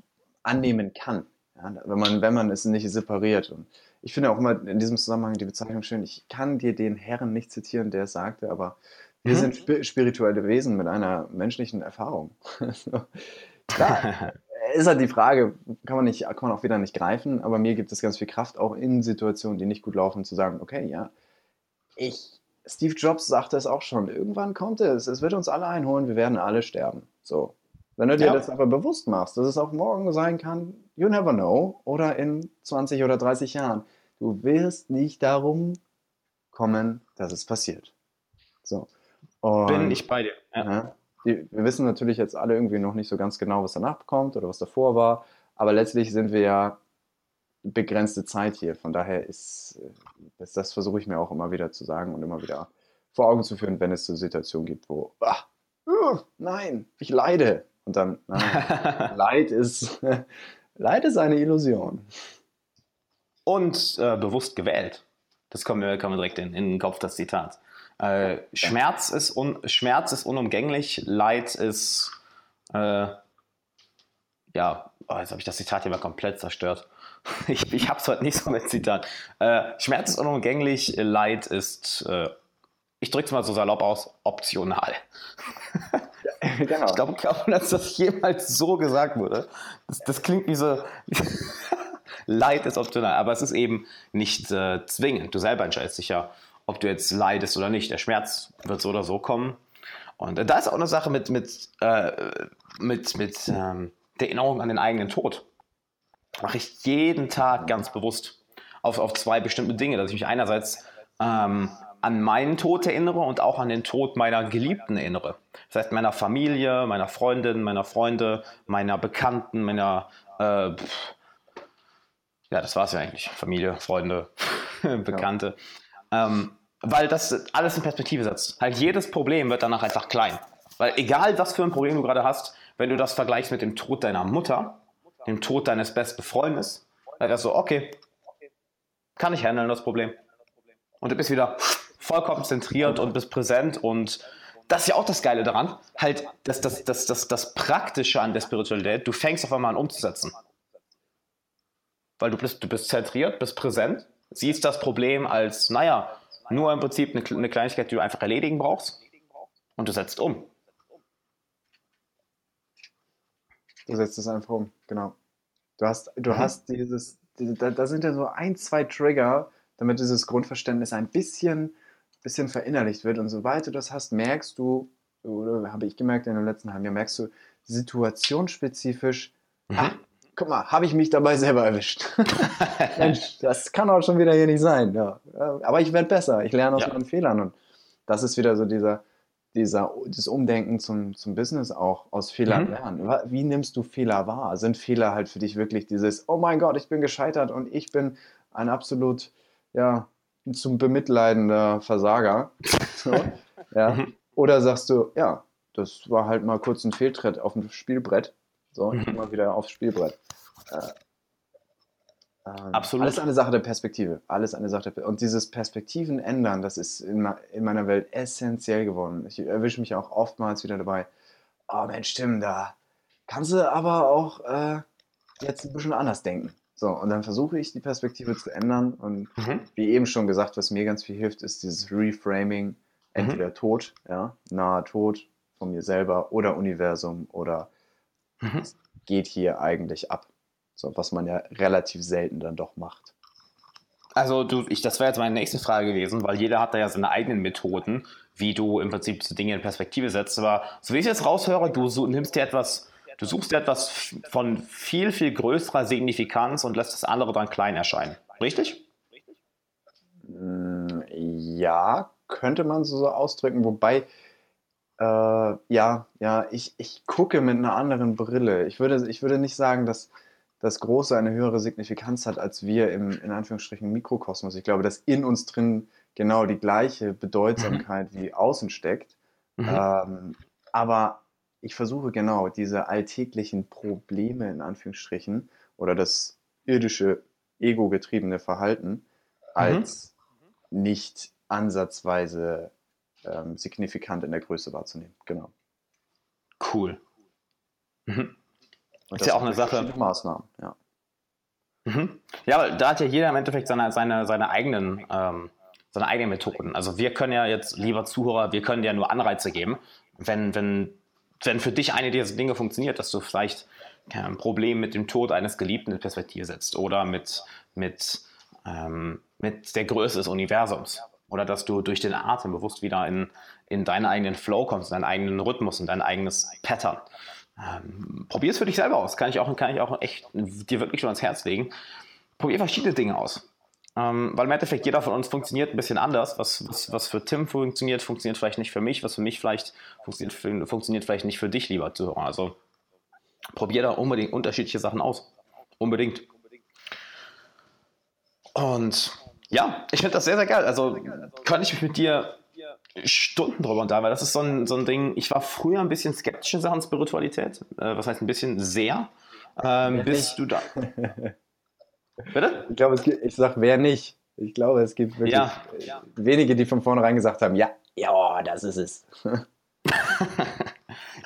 annehmen kann. Ja, wenn, man, wenn man es nicht separiert. Und ich finde auch immer in diesem Zusammenhang die Bezeichnung schön. Ich kann dir den Herrn nicht zitieren, der es sagte, aber wir mhm. sind spirituelle Wesen mit einer menschlichen Erfahrung. [LAUGHS] Klar, [LAUGHS] ist halt die Frage, kann man, nicht, kann man auch wieder nicht greifen, aber mir gibt es ganz viel Kraft, auch in Situationen, die nicht gut laufen, zu sagen, okay, ja, ich, Steve Jobs sagte es auch schon, irgendwann kommt es, es wird uns alle einholen, wir werden alle sterben. So. Wenn du dir ja. das aber bewusst machst, dass es auch morgen sein kann, you never know, oder in 20 oder 30 Jahren, du wirst nicht darum kommen, dass es passiert. So. Und, Bin ich bei dir. Ja. Ja, die, wir wissen natürlich jetzt alle irgendwie noch nicht so ganz genau, was danach kommt oder was davor war, aber letztlich sind wir ja begrenzte Zeit hier. Von daher ist, das, das versuche ich mir auch immer wieder zu sagen und immer wieder vor Augen zu führen, wenn es so Situationen gibt, wo, ach, uh, nein, ich leide. Und dann, nein, [LAUGHS] Leid ist, [LAUGHS] Leid ist eine Illusion. Und äh, bewusst gewählt. Das kommt mir, kommt mir direkt in, in den Kopf, das Zitat. Äh, Schmerz, ist un, Schmerz ist unumgänglich, Leid ist, äh, ja, oh, jetzt habe ich das Zitat hier mal komplett zerstört. [LAUGHS] ich ich habe es heute nicht so mit Zitat. Äh, Schmerz ist unumgänglich, Leid ist, äh, ich drücke es mal so salopp aus, optional. Genau. Ich glaube glaub, dass das jemals so gesagt wurde. Das, das klingt wie so. [LAUGHS] Leid ist optional, aber es ist eben nicht äh, zwingend. Du selber entscheidest dich ja, ob du jetzt leidest oder nicht. Der Schmerz wird so oder so kommen. Und da ist auch eine Sache mit, mit, äh, mit, mit ähm, der Erinnerung an den eigenen Tod. Mache ich jeden Tag ganz bewusst auf, auf zwei bestimmte Dinge, dass ich mich einerseits ähm, an meinen Tod erinnere und auch an den Tod meiner Geliebten erinnere. Das heißt, meiner Familie, meiner Freundin, meiner Freunde, meiner Bekannten, meiner, äh, ja, das war es ja eigentlich. Familie, Freunde, [LAUGHS] Bekannte. Ja. Ähm, weil das alles in Perspektive setzt. Halt jedes Problem wird danach einfach klein. Weil egal, was für ein Problem du gerade hast, wenn du das vergleichst mit dem Tod deiner Mutter, dem Tod deines besten Freundes, dann ist so, okay, kann ich handeln das Problem. Und du bist wieder vollkommen zentriert und bist präsent und das ist ja auch das Geile daran, halt das, das, das, das, das Praktische an der Spiritualität, du fängst auf einmal an umzusetzen. Weil du bist, du bist zentriert, bist präsent, siehst das Problem als, naja, nur im Prinzip eine, eine Kleinigkeit, die du einfach erledigen brauchst und du setzt um. Du setzt es einfach um, genau. Du hast, du mhm. hast dieses, da, da sind ja so ein, zwei Trigger, damit dieses Grundverständnis ein bisschen, bisschen verinnerlicht wird. Und sobald du das hast, merkst du, oder habe ich gemerkt in dem letzten halben Jahr, merkst du situationsspezifisch, mhm. ah, guck mal, habe ich mich dabei selber erwischt. [LAUGHS] Mensch, das kann auch schon wieder hier nicht sein. Ja. Aber ich werde besser, ich lerne aus ja. meinen Fehlern. Und das ist wieder so dieser, dieser, dieses Umdenken zum, zum Business auch, aus Fehlern mhm. lernen. Wie nimmst du Fehler wahr? Sind Fehler halt für dich wirklich dieses, oh mein Gott, ich bin gescheitert und ich bin ein absolut, ja, zum bemitleidender Versager. [LAUGHS] So, ja. Mhm. Oder sagst du, ja, das war halt mal kurz ein Fehltritt auf dem Spielbrett. So, ich mhm. mal wieder aufs Spielbrett. Äh, ähm, Absolut. Alles eine Sache der Perspektive. Alles eine Sache der Und dieses Perspektiven ändern, das ist in, in meiner Welt essentiell geworden. Ich erwische mich auch oftmals wieder dabei. Oh Mensch, Tim, da kannst du aber auch äh, jetzt ein bisschen anders denken. So, und dann versuche ich die Perspektive zu ändern. Und mhm. wie eben schon gesagt, was mir ganz viel hilft, ist dieses Reframing. Entweder mhm. Tod, ja, nahe Tod von mir selber oder Universum oder mhm. geht hier eigentlich ab. So, was man ja relativ selten dann doch macht. Also du, ich, das wäre jetzt meine nächste Frage gewesen, weil jeder hat da ja seine eigenen Methoden, wie du im Prinzip die Dinge in Perspektive setzt. Aber so wie ich jetzt raushöre, du so, nimmst dir etwas, du suchst dir etwas von viel, viel größerer Signifikanz und lässt das andere dann klein erscheinen. Richtig? Mm, ja, könnte man so ausdrücken, wobei äh, ja, ja, ich, ich gucke mit einer anderen Brille. Ich würde, ich würde nicht sagen, dass das Große eine höhere Signifikanz hat als wir im, in Anführungsstrichen, Mikrokosmos. Ich glaube, dass in uns drin genau die gleiche Bedeutsamkeit mhm. wie außen steckt. Mhm. Ähm, aber ich versuche genau diese alltäglichen Probleme in Anführungsstrichen oder das irdische, ego-getriebene Verhalten mhm. als mhm. nicht ansatzweise ähm, signifikant in der Größe wahrzunehmen. Genau. Cool. Mhm. Und ist ja auch eine Sache. Maßnahmen, ja. Mhm. Ja, weil da hat ja jeder im Endeffekt seine, seine, seine eigenen ähm, seine eigenen Methoden. Also wir können ja jetzt, lieber Zuhörer, wir können dir nur Anreize geben. Wenn, wenn, wenn für dich eine dieser Dinge funktioniert, dass du vielleicht ein Problem mit dem Tod eines Geliebten in Perspektive setzt oder mit, mit, ähm, mit der Größe des Universums oder dass du durch den Atem bewusst wieder in, in deinen eigenen Flow kommst, in deinen eigenen Rhythmus, in dein eigenes Pattern. Ähm, Probier es für dich selber aus. Kann ich auch, kann ich auch echt dir wirklich schon ans Herz legen. Probier verschiedene Dinge aus. Ähm, weil im Endeffekt jeder von uns funktioniert ein bisschen anders. Was, was, was für Tim funktioniert, funktioniert vielleicht nicht für mich. Was für mich vielleicht funktioniert, funktioniert vielleicht nicht für dich, lieber Zuhörer. Also probier da unbedingt unterschiedliche Sachen aus. Unbedingt. Und ja, ich finde das sehr, sehr geil. Also kann ich mich mit dir Stunden drüber unterhalten, weil das ist so ein, so ein Ding. Ich war früher ein bisschen skeptisch in Sachen Spiritualität. Äh, was heißt ein bisschen sehr? Ähm, bist du da. [LAUGHS] Bitte? Ich glaube, ich sage, wer nicht. Ich glaube, es gibt wirklich ja. wenige, die von vornherein gesagt haben, ja, ja, das ist es. [LAUGHS]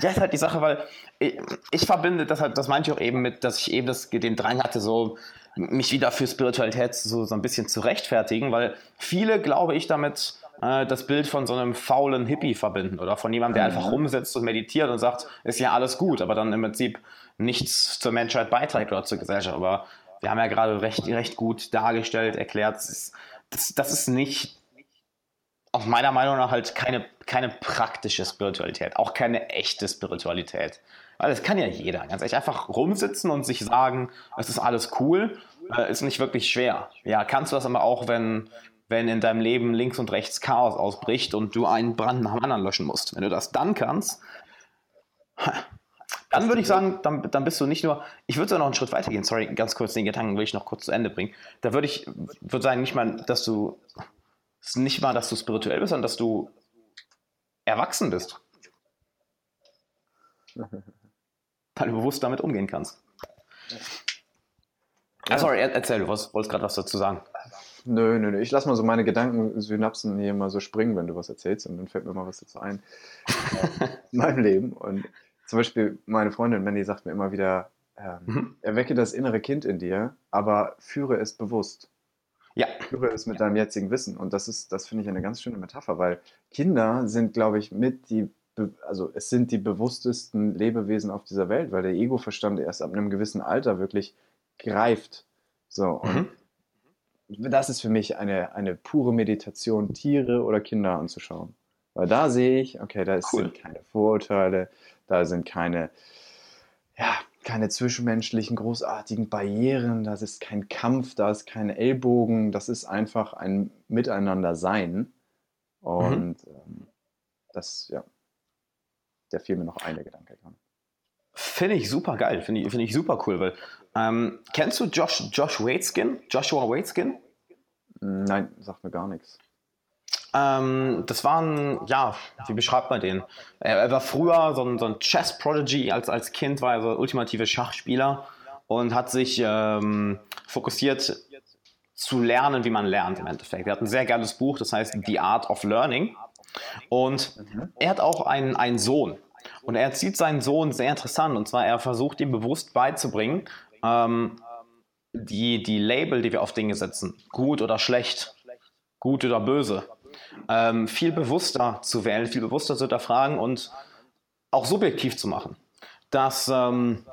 ja, ist halt die Sache, weil ich, ich verbinde das halt, das meinte ich auch eben mit, dass ich eben das, den Drang hatte, so mich wieder für Spiritualität so, so ein bisschen zu rechtfertigen, weil viele, glaube ich, damit äh, das Bild von so einem faulen Hippie verbinden oder von jemandem, der mhm. einfach rumsitzt und meditiert und sagt, ist ja alles gut, aber dann im Prinzip nichts zur Menschheit beiträgt oder zur Gesellschaft. Aber wir haben ja gerade recht, recht gut dargestellt, erklärt, das ist, das, das ist nicht aus meiner Meinung nach halt keine, keine praktische Spiritualität, auch keine echte Spiritualität. Weil das kann ja jeder, ganz ehrlich, einfach rumsitzen und sich sagen, es ist alles cool, äh, ist nicht wirklich schwer. Ja, kannst du das aber auch, wenn, wenn in deinem Leben links und rechts Chaos ausbricht und du einen Brand nach dem anderen löschen musst. Wenn du das dann kannst, dann würde ich sagen, dann, dann bist du nicht nur, ich würde sogar noch einen Schritt weiter gehen, sorry, ganz kurz den Gedanken will ich noch kurz zu Ende bringen. Da würde ich, würde sagen, nicht mal, dass du, nicht mal, dass du spirituell bist, sondern dass du erwachsen bist. [LAUGHS] Weil du bewusst damit umgehen kannst. Ah, sorry, erzähl, du wolltest gerade was dazu sagen. Nö, nö, nö. Ich lasse mal so meine Gedankensynapsen hier mal so springen, wenn du was erzählst und dann fällt mir mal was dazu ein. [LAUGHS] in meinem Leben. Und zum Beispiel meine Freundin Mandy sagt mir immer wieder, ähm, mhm. erwecke das innere Kind in dir, aber führe es bewusst. Ja. Führe es mit deinem jetzigen Wissen. Und das ist, das finde ich eine ganz schöne Metapher, weil Kinder sind, glaube ich, mit die, also es sind die bewusstesten Lebewesen auf dieser Welt, weil der Ego-Verstand erst ab einem gewissen Alter wirklich greift So, und mhm. das ist für mich eine, eine pure Meditation, Tiere oder Kinder anzuschauen. Weil da sehe ich, okay, da cool. sind keine Vorurteile, da sind keine, ja, keine zwischenmenschlichen großartigen Barrieren, das ist kein Kampf, da ist kein Ellbogen, das ist einfach ein Miteinander-Sein. Mhm. Und mhm. ähm, das, ja, der fiel mir noch eine Gedanke kann. Finde ich super geil, finde ich, find ich super cool, weil ähm, kennst du Josh, Josh Waitskin? Joshua Waitskin? Nein, sagt mir gar nichts. Ähm, das war ein, ja, wie beschreibt man den? Er, er war früher so ein, so ein Chess-Prodigy, als, als Kind war er so ultimative Schachspieler und hat sich ähm, fokussiert zu lernen, wie man lernt im Endeffekt. Er hat ein sehr geiles Buch, das heißt The Art of Learning. Und mhm. er hat auch einen, einen Sohn. Und er erzieht seinen Sohn sehr interessant. Und zwar, er versucht ihm bewusst beizubringen, ähm, die, die Label, die wir auf Dinge setzen, gut oder schlecht, gut oder böse, ähm, viel bewusster zu wählen, viel bewusster zu hinterfragen und auch subjektiv zu machen. Dass ähm,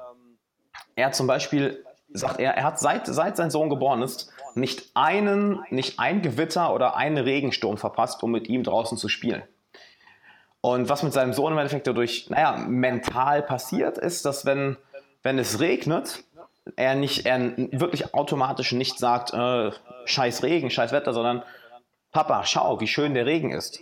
er zum Beispiel sagt, er, er hat seit, seit sein Sohn geboren ist, nicht einen, nicht ein Gewitter oder einen Regensturm verpasst, um mit ihm draußen zu spielen. Und was mit seinem Sohn im Endeffekt dadurch, naja, mental passiert, ist, dass wenn, wenn es regnet, er nicht, er wirklich automatisch nicht sagt, äh, scheiß Regen, scheiß Wetter, sondern Papa, schau, wie schön der Regen ist.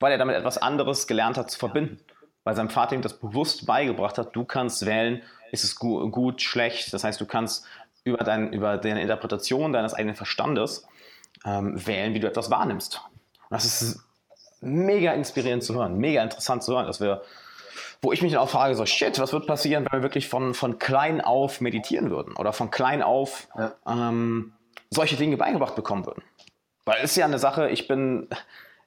Weil er damit etwas anderes gelernt hat zu verbinden. Weil sein Vater ihm das bewusst beigebracht hat, du kannst wählen, ist es gut, gut schlecht. Das heißt, du kannst über, dein, über deine Interpretation deines eigenen Verstandes ähm, wählen, wie du etwas wahrnimmst. Und das ist mega inspirierend zu hören, mega interessant zu hören, dass wir, wo ich mich dann auch frage, so shit, was wird passieren, wenn wir wirklich von, von klein auf meditieren würden oder von klein auf ja. ähm, solche Dinge beigebracht bekommen würden. Weil es ist ja eine Sache, ich bin,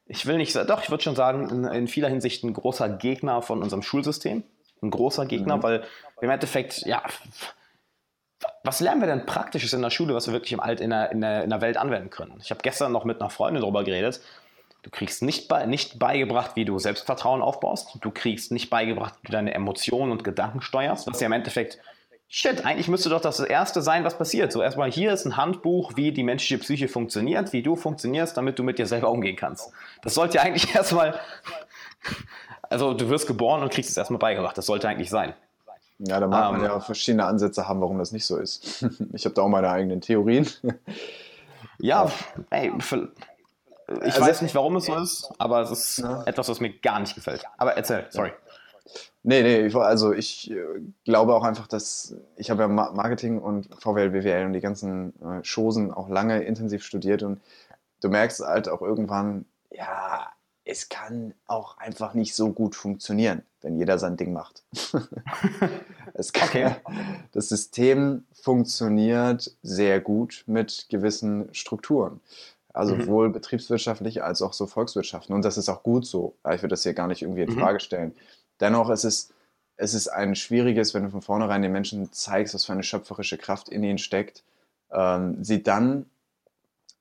ich will nicht, doch, ich würde schon sagen, in, in, vieler Hinsicht ein großer Gegner von unserem Schulsystem. Ein großer Gegner, mhm. weil im Endeffekt, ja, was lernen wir denn Praktisches in der Schule, was wir wirklich im Alt in der, in der, in der Welt anwenden können? Ich habe gestern noch mit einer Freundin darüber geredet. Du kriegst nicht, bei, nicht beigebracht, wie du Selbstvertrauen aufbaust. Du kriegst nicht beigebracht, wie du deine Emotionen und Gedanken steuerst, was ja im Endeffekt Shit, eigentlich müsste doch das Erste sein, was passiert. So erstmal hier ist ein Handbuch, wie die menschliche Psyche funktioniert, wie du funktionierst, damit du mit dir selber umgehen kannst. Das sollte ja eigentlich [LAUGHS] erstmal, also du wirst geboren und kriegst es erstmal beigebracht. Das sollte eigentlich sein. Ja, da mag ähm, man ja verschiedene Ansätze haben, warum das nicht so ist. [LAUGHS] Ich habe da auch meine eigenen Theorien. [LAUGHS] Ja, ey, ich also, weiß nicht, warum es so ist, aber es ist ja. etwas, was mir gar nicht gefällt. Aber erzähl, sorry. Nee, nee, also ich äh, glaube auch einfach, dass ich habe ja Marketing und VWL, BWL und die ganzen äh, Chosen auch lange intensiv studiert und du merkst halt auch irgendwann, ja, es kann auch einfach nicht so gut funktionieren, wenn jeder sein Ding macht. [LAUGHS] es kann, okay. Das System funktioniert sehr gut mit gewissen Strukturen. Also mhm. sowohl betriebswirtschaftlich als auch so Volkswirtschaften. Und das ist auch gut so. Ich würde das hier gar nicht irgendwie in mhm. Frage stellen. Dennoch ist es, es ist ein schwieriges, wenn du von vornherein den Menschen zeigst, was für eine schöpferische Kraft in ihnen steckt, ähm, sie dann,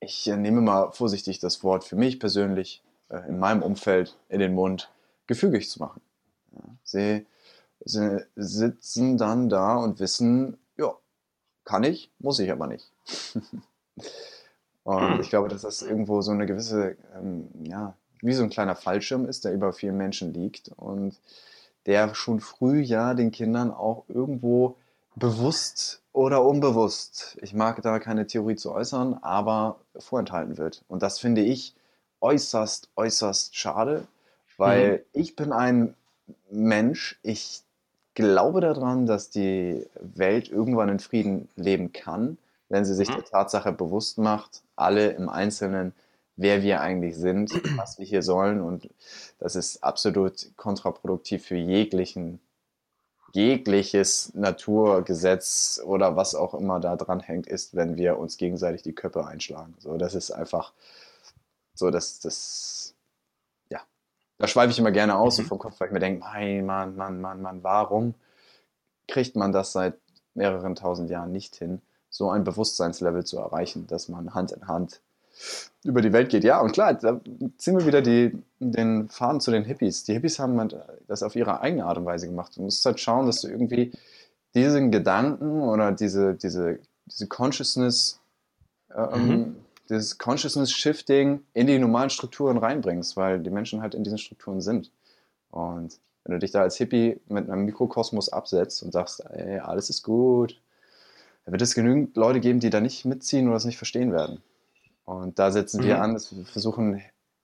ich nehme mal vorsichtig das Wort für mich persönlich, äh, in meinem Umfeld in den Mund, gefügig zu machen. Ja, sie, sie sitzen dann da und wissen, ja, kann ich, muss ich aber nicht. [LAUGHS] und hm. ich glaube, dass das irgendwo so eine gewisse, ähm, ja, wie so ein kleiner Fallschirm ist, der über vielen Menschen liegt und der schon früh ja den Kindern auch irgendwo bewusst oder unbewusst, ich mag da keine Theorie zu äußern, aber vorenthalten wird. Und das finde ich äußerst, äußerst schade, weil mhm. ich bin ein Mensch, ich glaube daran, dass die Welt irgendwann in Frieden leben kann, wenn sie sich mhm. der Tatsache bewusst macht, alle im Einzelnen wer wir eigentlich sind, was wir hier sollen. Und das ist absolut kontraproduktiv für jeglichen, jegliches Naturgesetz oder was auch immer da dran hängt, ist, wenn wir uns gegenseitig die Köpfe einschlagen. So, das ist einfach so, dass das, ja, da schweife ich immer gerne aus mhm. vom Kopf, weil ich mir denke, mein Mann, Mann, Mann, Mann, warum kriegt man das seit mehreren tausend Jahren nicht hin, so ein Bewusstseinslevel zu erreichen, dass man Hand in Hand über die Welt geht. Ja, und klar, da ziehen wir wieder die, den Faden zu den Hippies. Die Hippies haben halt das auf ihre eigene Art und Weise gemacht. Du musst halt schauen, dass du irgendwie diesen Gedanken oder diese, diese diese Consciousness, ähm, mhm. dieses Consciousness Shifting in die normalen Strukturen reinbringst, weil die Menschen halt in diesen Strukturen sind. Und wenn du dich da als Hippie mit einem Mikrokosmos absetzt und sagst, ey, alles ist gut, dann wird es genügend Leute geben, die da nicht mitziehen oder es nicht verstehen werden. Und da setzen mhm. wir an, dass wir versuchen,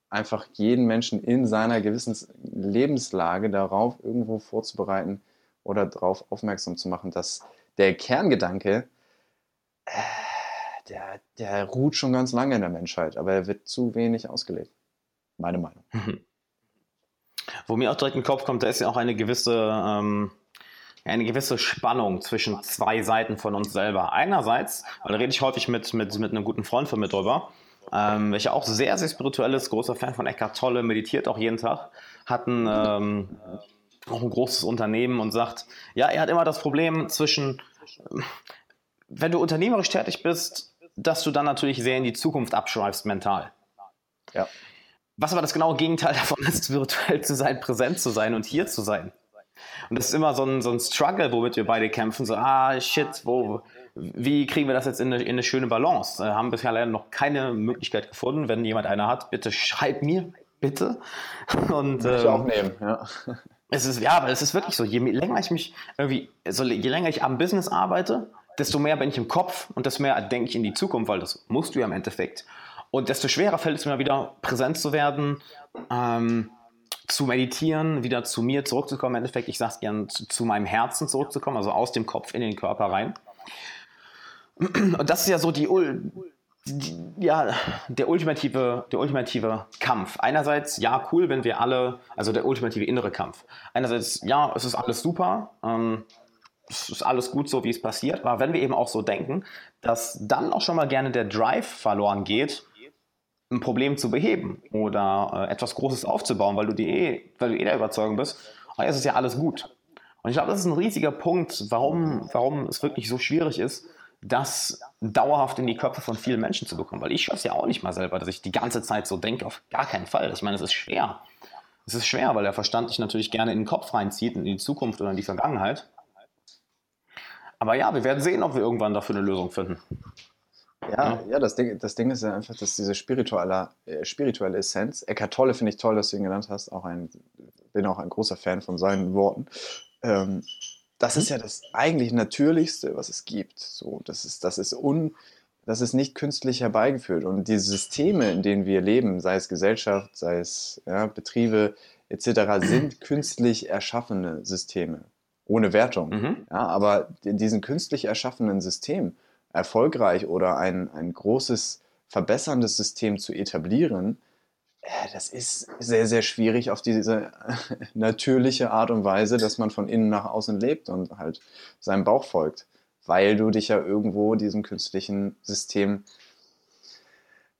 einfach jeden Menschen in seiner gewissen Lebenslage darauf irgendwo vorzubereiten oder darauf aufmerksam zu machen, dass der Kerngedanke, äh, der, der ruht schon ganz lange in der Menschheit, aber er wird zu wenig ausgelebt. Meine Meinung. Mhm. Wo mir auch direkt in den Kopf kommt, da ist ja auch eine gewisse, ähm, eine gewisse Spannung zwischen zwei Seiten von uns selber. Einerseits, weil da rede ich häufig mit, mit, mit einem guten Freund von mir drüber, ähm, welcher auch sehr, sehr spirituell ist, großer Fan von Eckhart Tolle, meditiert auch jeden Tag, hat ein, ähm, auch ein großes Unternehmen und sagt, ja, er hat immer das Problem zwischen, wenn du unternehmerisch tätig bist, dass du dann natürlich sehr in die Zukunft abschweifst mental. Ja. Was aber das genaue Gegenteil [LAUGHS] davon ist, virtuell zu sein, präsent zu sein und hier zu sein. Und das ist immer so ein, so ein Struggle, womit wir beide kämpfen. So, ah, shit, wo, wie kriegen wir das jetzt in eine, in eine schöne Balance? Äh, haben bisher leider noch keine Möglichkeit gefunden. Wenn jemand eine hat, bitte schreib mir, bitte. [LAUGHS] Und, ähm, ich auch nehmen, ja. Es ist, ja, aber es ist wirklich so, je länger ich mich irgendwie, also je länger ich am Business arbeite, desto mehr bin ich im Kopf und desto mehr denke ich in die Zukunft, weil das musst du ja im Endeffekt. Und desto schwerer fällt es mir wieder, präsent zu werden, ähm, zu meditieren, wieder zu mir zurückzukommen. Im Endeffekt, ich sage es gern, zu, zu, meinem Herzen zurückzukommen, also aus dem Kopf in den Körper rein. Und das ist ja so die, die, ja, der ultimative, der ultimative Kampf. Einerseits, ja, cool, wenn wir alle, also der ultimative innere Kampf. Einerseits, ja, es ist alles super, ähm, es ist alles gut so, wie es passiert, aber wenn wir eben auch so denken, dass dann auch schon mal gerne der Drive verloren geht, ein Problem zu beheben oder äh, etwas Großes aufzubauen, weil du, die eh, weil du eh der Überzeugung bist, oh, es ist ja alles gut. Und ich glaube, das ist ein riesiger Punkt, warum, warum es wirklich so schwierig ist, das dauerhaft in die Köpfe von vielen Menschen zu bekommen. Weil ich schaffe es ja auch nicht mal selber, dass ich die ganze Zeit so denke, auf gar keinen Fall. Ich meine, es ist schwer. Es ist schwer, weil der Verstand dich natürlich gerne in den Kopf reinzieht, in die Zukunft oder in die Vergangenheit. Aber ja, wir werden sehen, ob wir irgendwann dafür eine Lösung finden. Ja, ja, das, Ding, das Ding ist ja einfach, dass diese spirituelle, äh, spirituelle Essenz, Eckart Tolle finde ich toll, dass du ihn genannt hast, auch ein, bin auch ein großer Fan von seinen Worten. Ähm, das mhm. ist ja das eigentlich Natürlichste, was es gibt. So, das ist, das ist un, das ist nicht künstlich herbeigeführt. Und die Systeme, in denen wir leben, sei es Gesellschaft, sei es ja, Betriebe etc., sind [CLEARS THROAT] künstlich erschaffene Systeme. Ohne Wertung. Mhm. Ja, aber in diesen künstlich erschaffenen Systemen erfolgreich oder ein, ein großes verbesserndes System zu etablieren, äh, das ist sehr, sehr schwierig auf diese [LAUGHS] natürliche Art und Weise, dass man von innen nach außen lebt und halt seinem Bauch folgt, weil du dich ja irgendwo diesem künstlichen System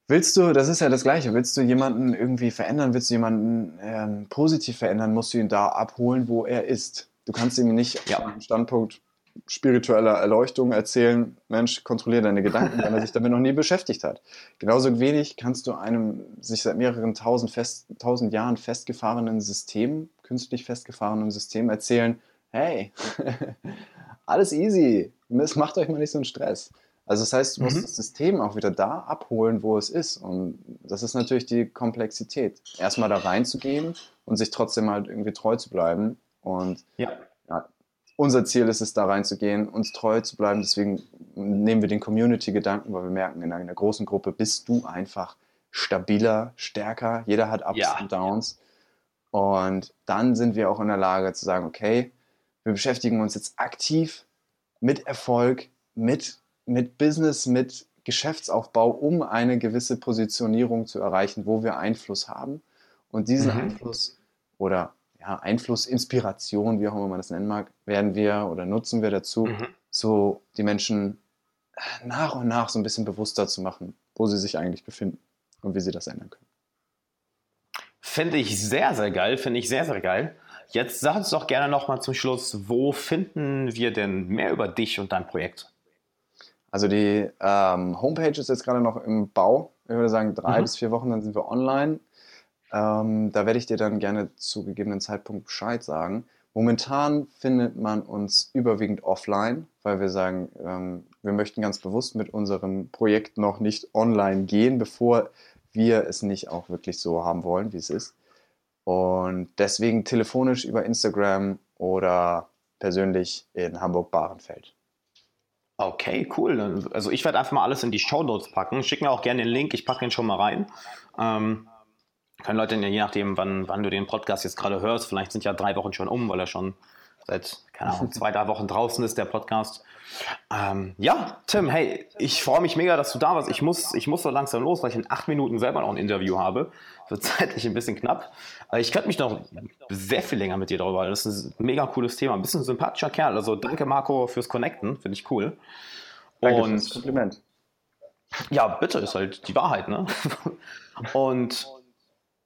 Willst du, das ist ja das Gleiche, willst du jemanden irgendwie verändern, willst du jemanden ähm, positiv verändern, musst du ihn da abholen, wo er ist. Du kannst ihm nicht ja. am Standpunkt spiritueller Erleuchtung erzählen, Mensch, kontrolliere deine Gedanken, wenn er sich damit noch nie beschäftigt hat. Genauso wenig kannst du einem sich seit mehreren tausend, fest, tausend Jahren festgefahrenen System, künstlich festgefahrenen System erzählen, hey, [LAUGHS] alles easy, es macht euch mal nicht so einen Stress. Also das heißt, du musst mhm. das System auch wieder da abholen, wo es ist. Und das ist natürlich die Komplexität. Erstmal da reinzugehen und sich trotzdem halt irgendwie treu zu bleiben. Und ja unser Ziel ist es, da reinzugehen, uns treu zu bleiben. Deswegen nehmen wir den Community-Gedanken, weil wir merken, in einer großen Gruppe bist du einfach stabiler, stärker. Jeder hat Ups ja. und Downs. Und dann sind wir auch in der Lage zu sagen, okay, wir beschäftigen uns jetzt aktiv mit Erfolg, mit, mit Business, mit Geschäftsaufbau, um eine gewisse Positionierung zu erreichen, wo wir Einfluss haben. Und diesen mhm. Einfluss oder ja, Einfluss, Inspiration, wie auch immer man das nennen mag, werden wir oder nutzen wir dazu, mhm. so die Menschen nach und nach so ein bisschen bewusster zu machen, wo sie sich eigentlich befinden und wie sie das ändern können. Finde ich sehr, sehr geil, finde ich sehr, sehr geil. Jetzt sag uns doch gerne nochmal zum Schluss, wo finden wir denn mehr über dich und dein Projekt? Also die ähm, Homepage ist jetzt gerade noch im Bau. Ich würde sagen, drei mhm. bis vier Wochen, dann sind wir online. Ähm, da werde ich dir dann gerne zu gegebenen Zeitpunkt Bescheid sagen. Momentan findet man uns überwiegend offline, weil wir sagen, ähm, wir möchten ganz bewusst mit unserem Projekt noch nicht online gehen, bevor wir es nicht auch wirklich so haben wollen, wie es ist. Und deswegen telefonisch über Instagram oder persönlich in Hamburg-Bahrenfeld. Okay, cool. Also ich werde einfach mal alles in die Show Notes packen. Schick mir auch gerne den Link, ich packe den schon mal rein. Ähm, können Leute, je nachdem, wann, wann du den Podcast jetzt gerade hörst, vielleicht sind ja drei Wochen schon um, weil er schon seit, keine Ahnung, [LAUGHS] zwei, drei Wochen draußen ist, der Podcast. Ähm, ja, Tim, hey, ich freue mich mega, dass du da warst. Ich muss, ich muss so langsam los, weil ich in acht Minuten selber noch ein Interview habe. Wird [LAUGHS] zeitlich ein bisschen knapp. Aber ich könnte mich noch sehr viel länger mit dir darüber. Das ist ein mega cooles Thema. Ein bisschen sympathischer Kerl. Also danke, Marco, fürs Connecten. Finde ich cool. Danke Und Kompliment. Ja, bitte, ist halt die Wahrheit, ne? [LAUGHS] Und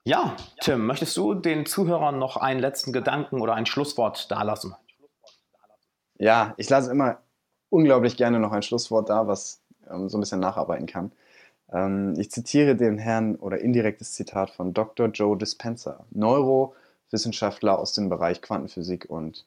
ja, Tim, möchtest du den Zuhörern noch einen letzten Gedanken oder ein Schlusswort dalassen? Ja, ich lasse immer unglaublich gerne noch ein Schlusswort da, was ähm, so ein bisschen nacharbeiten kann. Ähm, ich zitiere den Herrn oder indirektes Zitat von Dr. Joe Dispenza, Neurowissenschaftler aus dem Bereich Quantenphysik und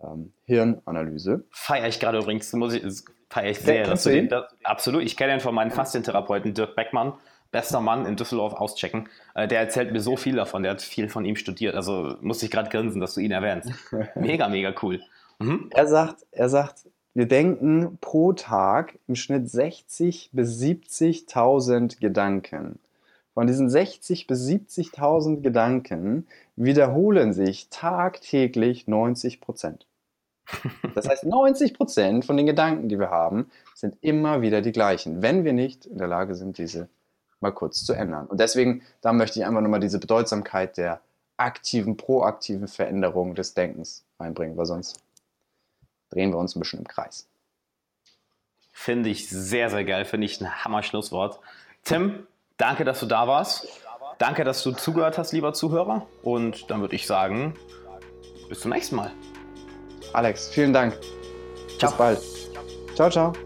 ähm, Hirnanalyse. Feiere ich gerade übrigens, muss ich, feiere ich sehr. Den, absolut, ich kenne ihn von meinem Faszientherapeuten Dirk Beckmann, bester Mann in Düsseldorf auschecken. Äh, der erzählt mir so viel davon, der hat viel von ihm studiert. Also muss ich gerade grinsen, dass du ihn erwähnst. [LAUGHS] Mega, mega cool. Mhm. Er sagt, er sagt, wir denken pro Tag im Schnitt 60 bis 70.000 Gedanken. Von diesen 60 bis 70.000 Gedanken wiederholen sich tagtäglich 90 Prozent. Das heißt, 90 Prozent von den Gedanken, die wir haben, sind immer wieder die gleichen, wenn wir nicht in der Lage sind, diese mal kurz zu ändern. Und deswegen, da möchte ich einfach nochmal diese Bedeutsamkeit der aktiven, proaktiven Veränderung des Denkens einbringen, weil sonst drehen wir uns ein bisschen im Kreis. Finde ich sehr, sehr geil. Finde ich ein Hammer-Schlusswort. Tim, danke, dass du da warst. Danke, dass du zugehört hast, lieber Zuhörer. Und dann würde ich sagen, bis zum nächsten Mal. Alex, vielen Dank. Ciao. Bis bald. Ciao, ciao.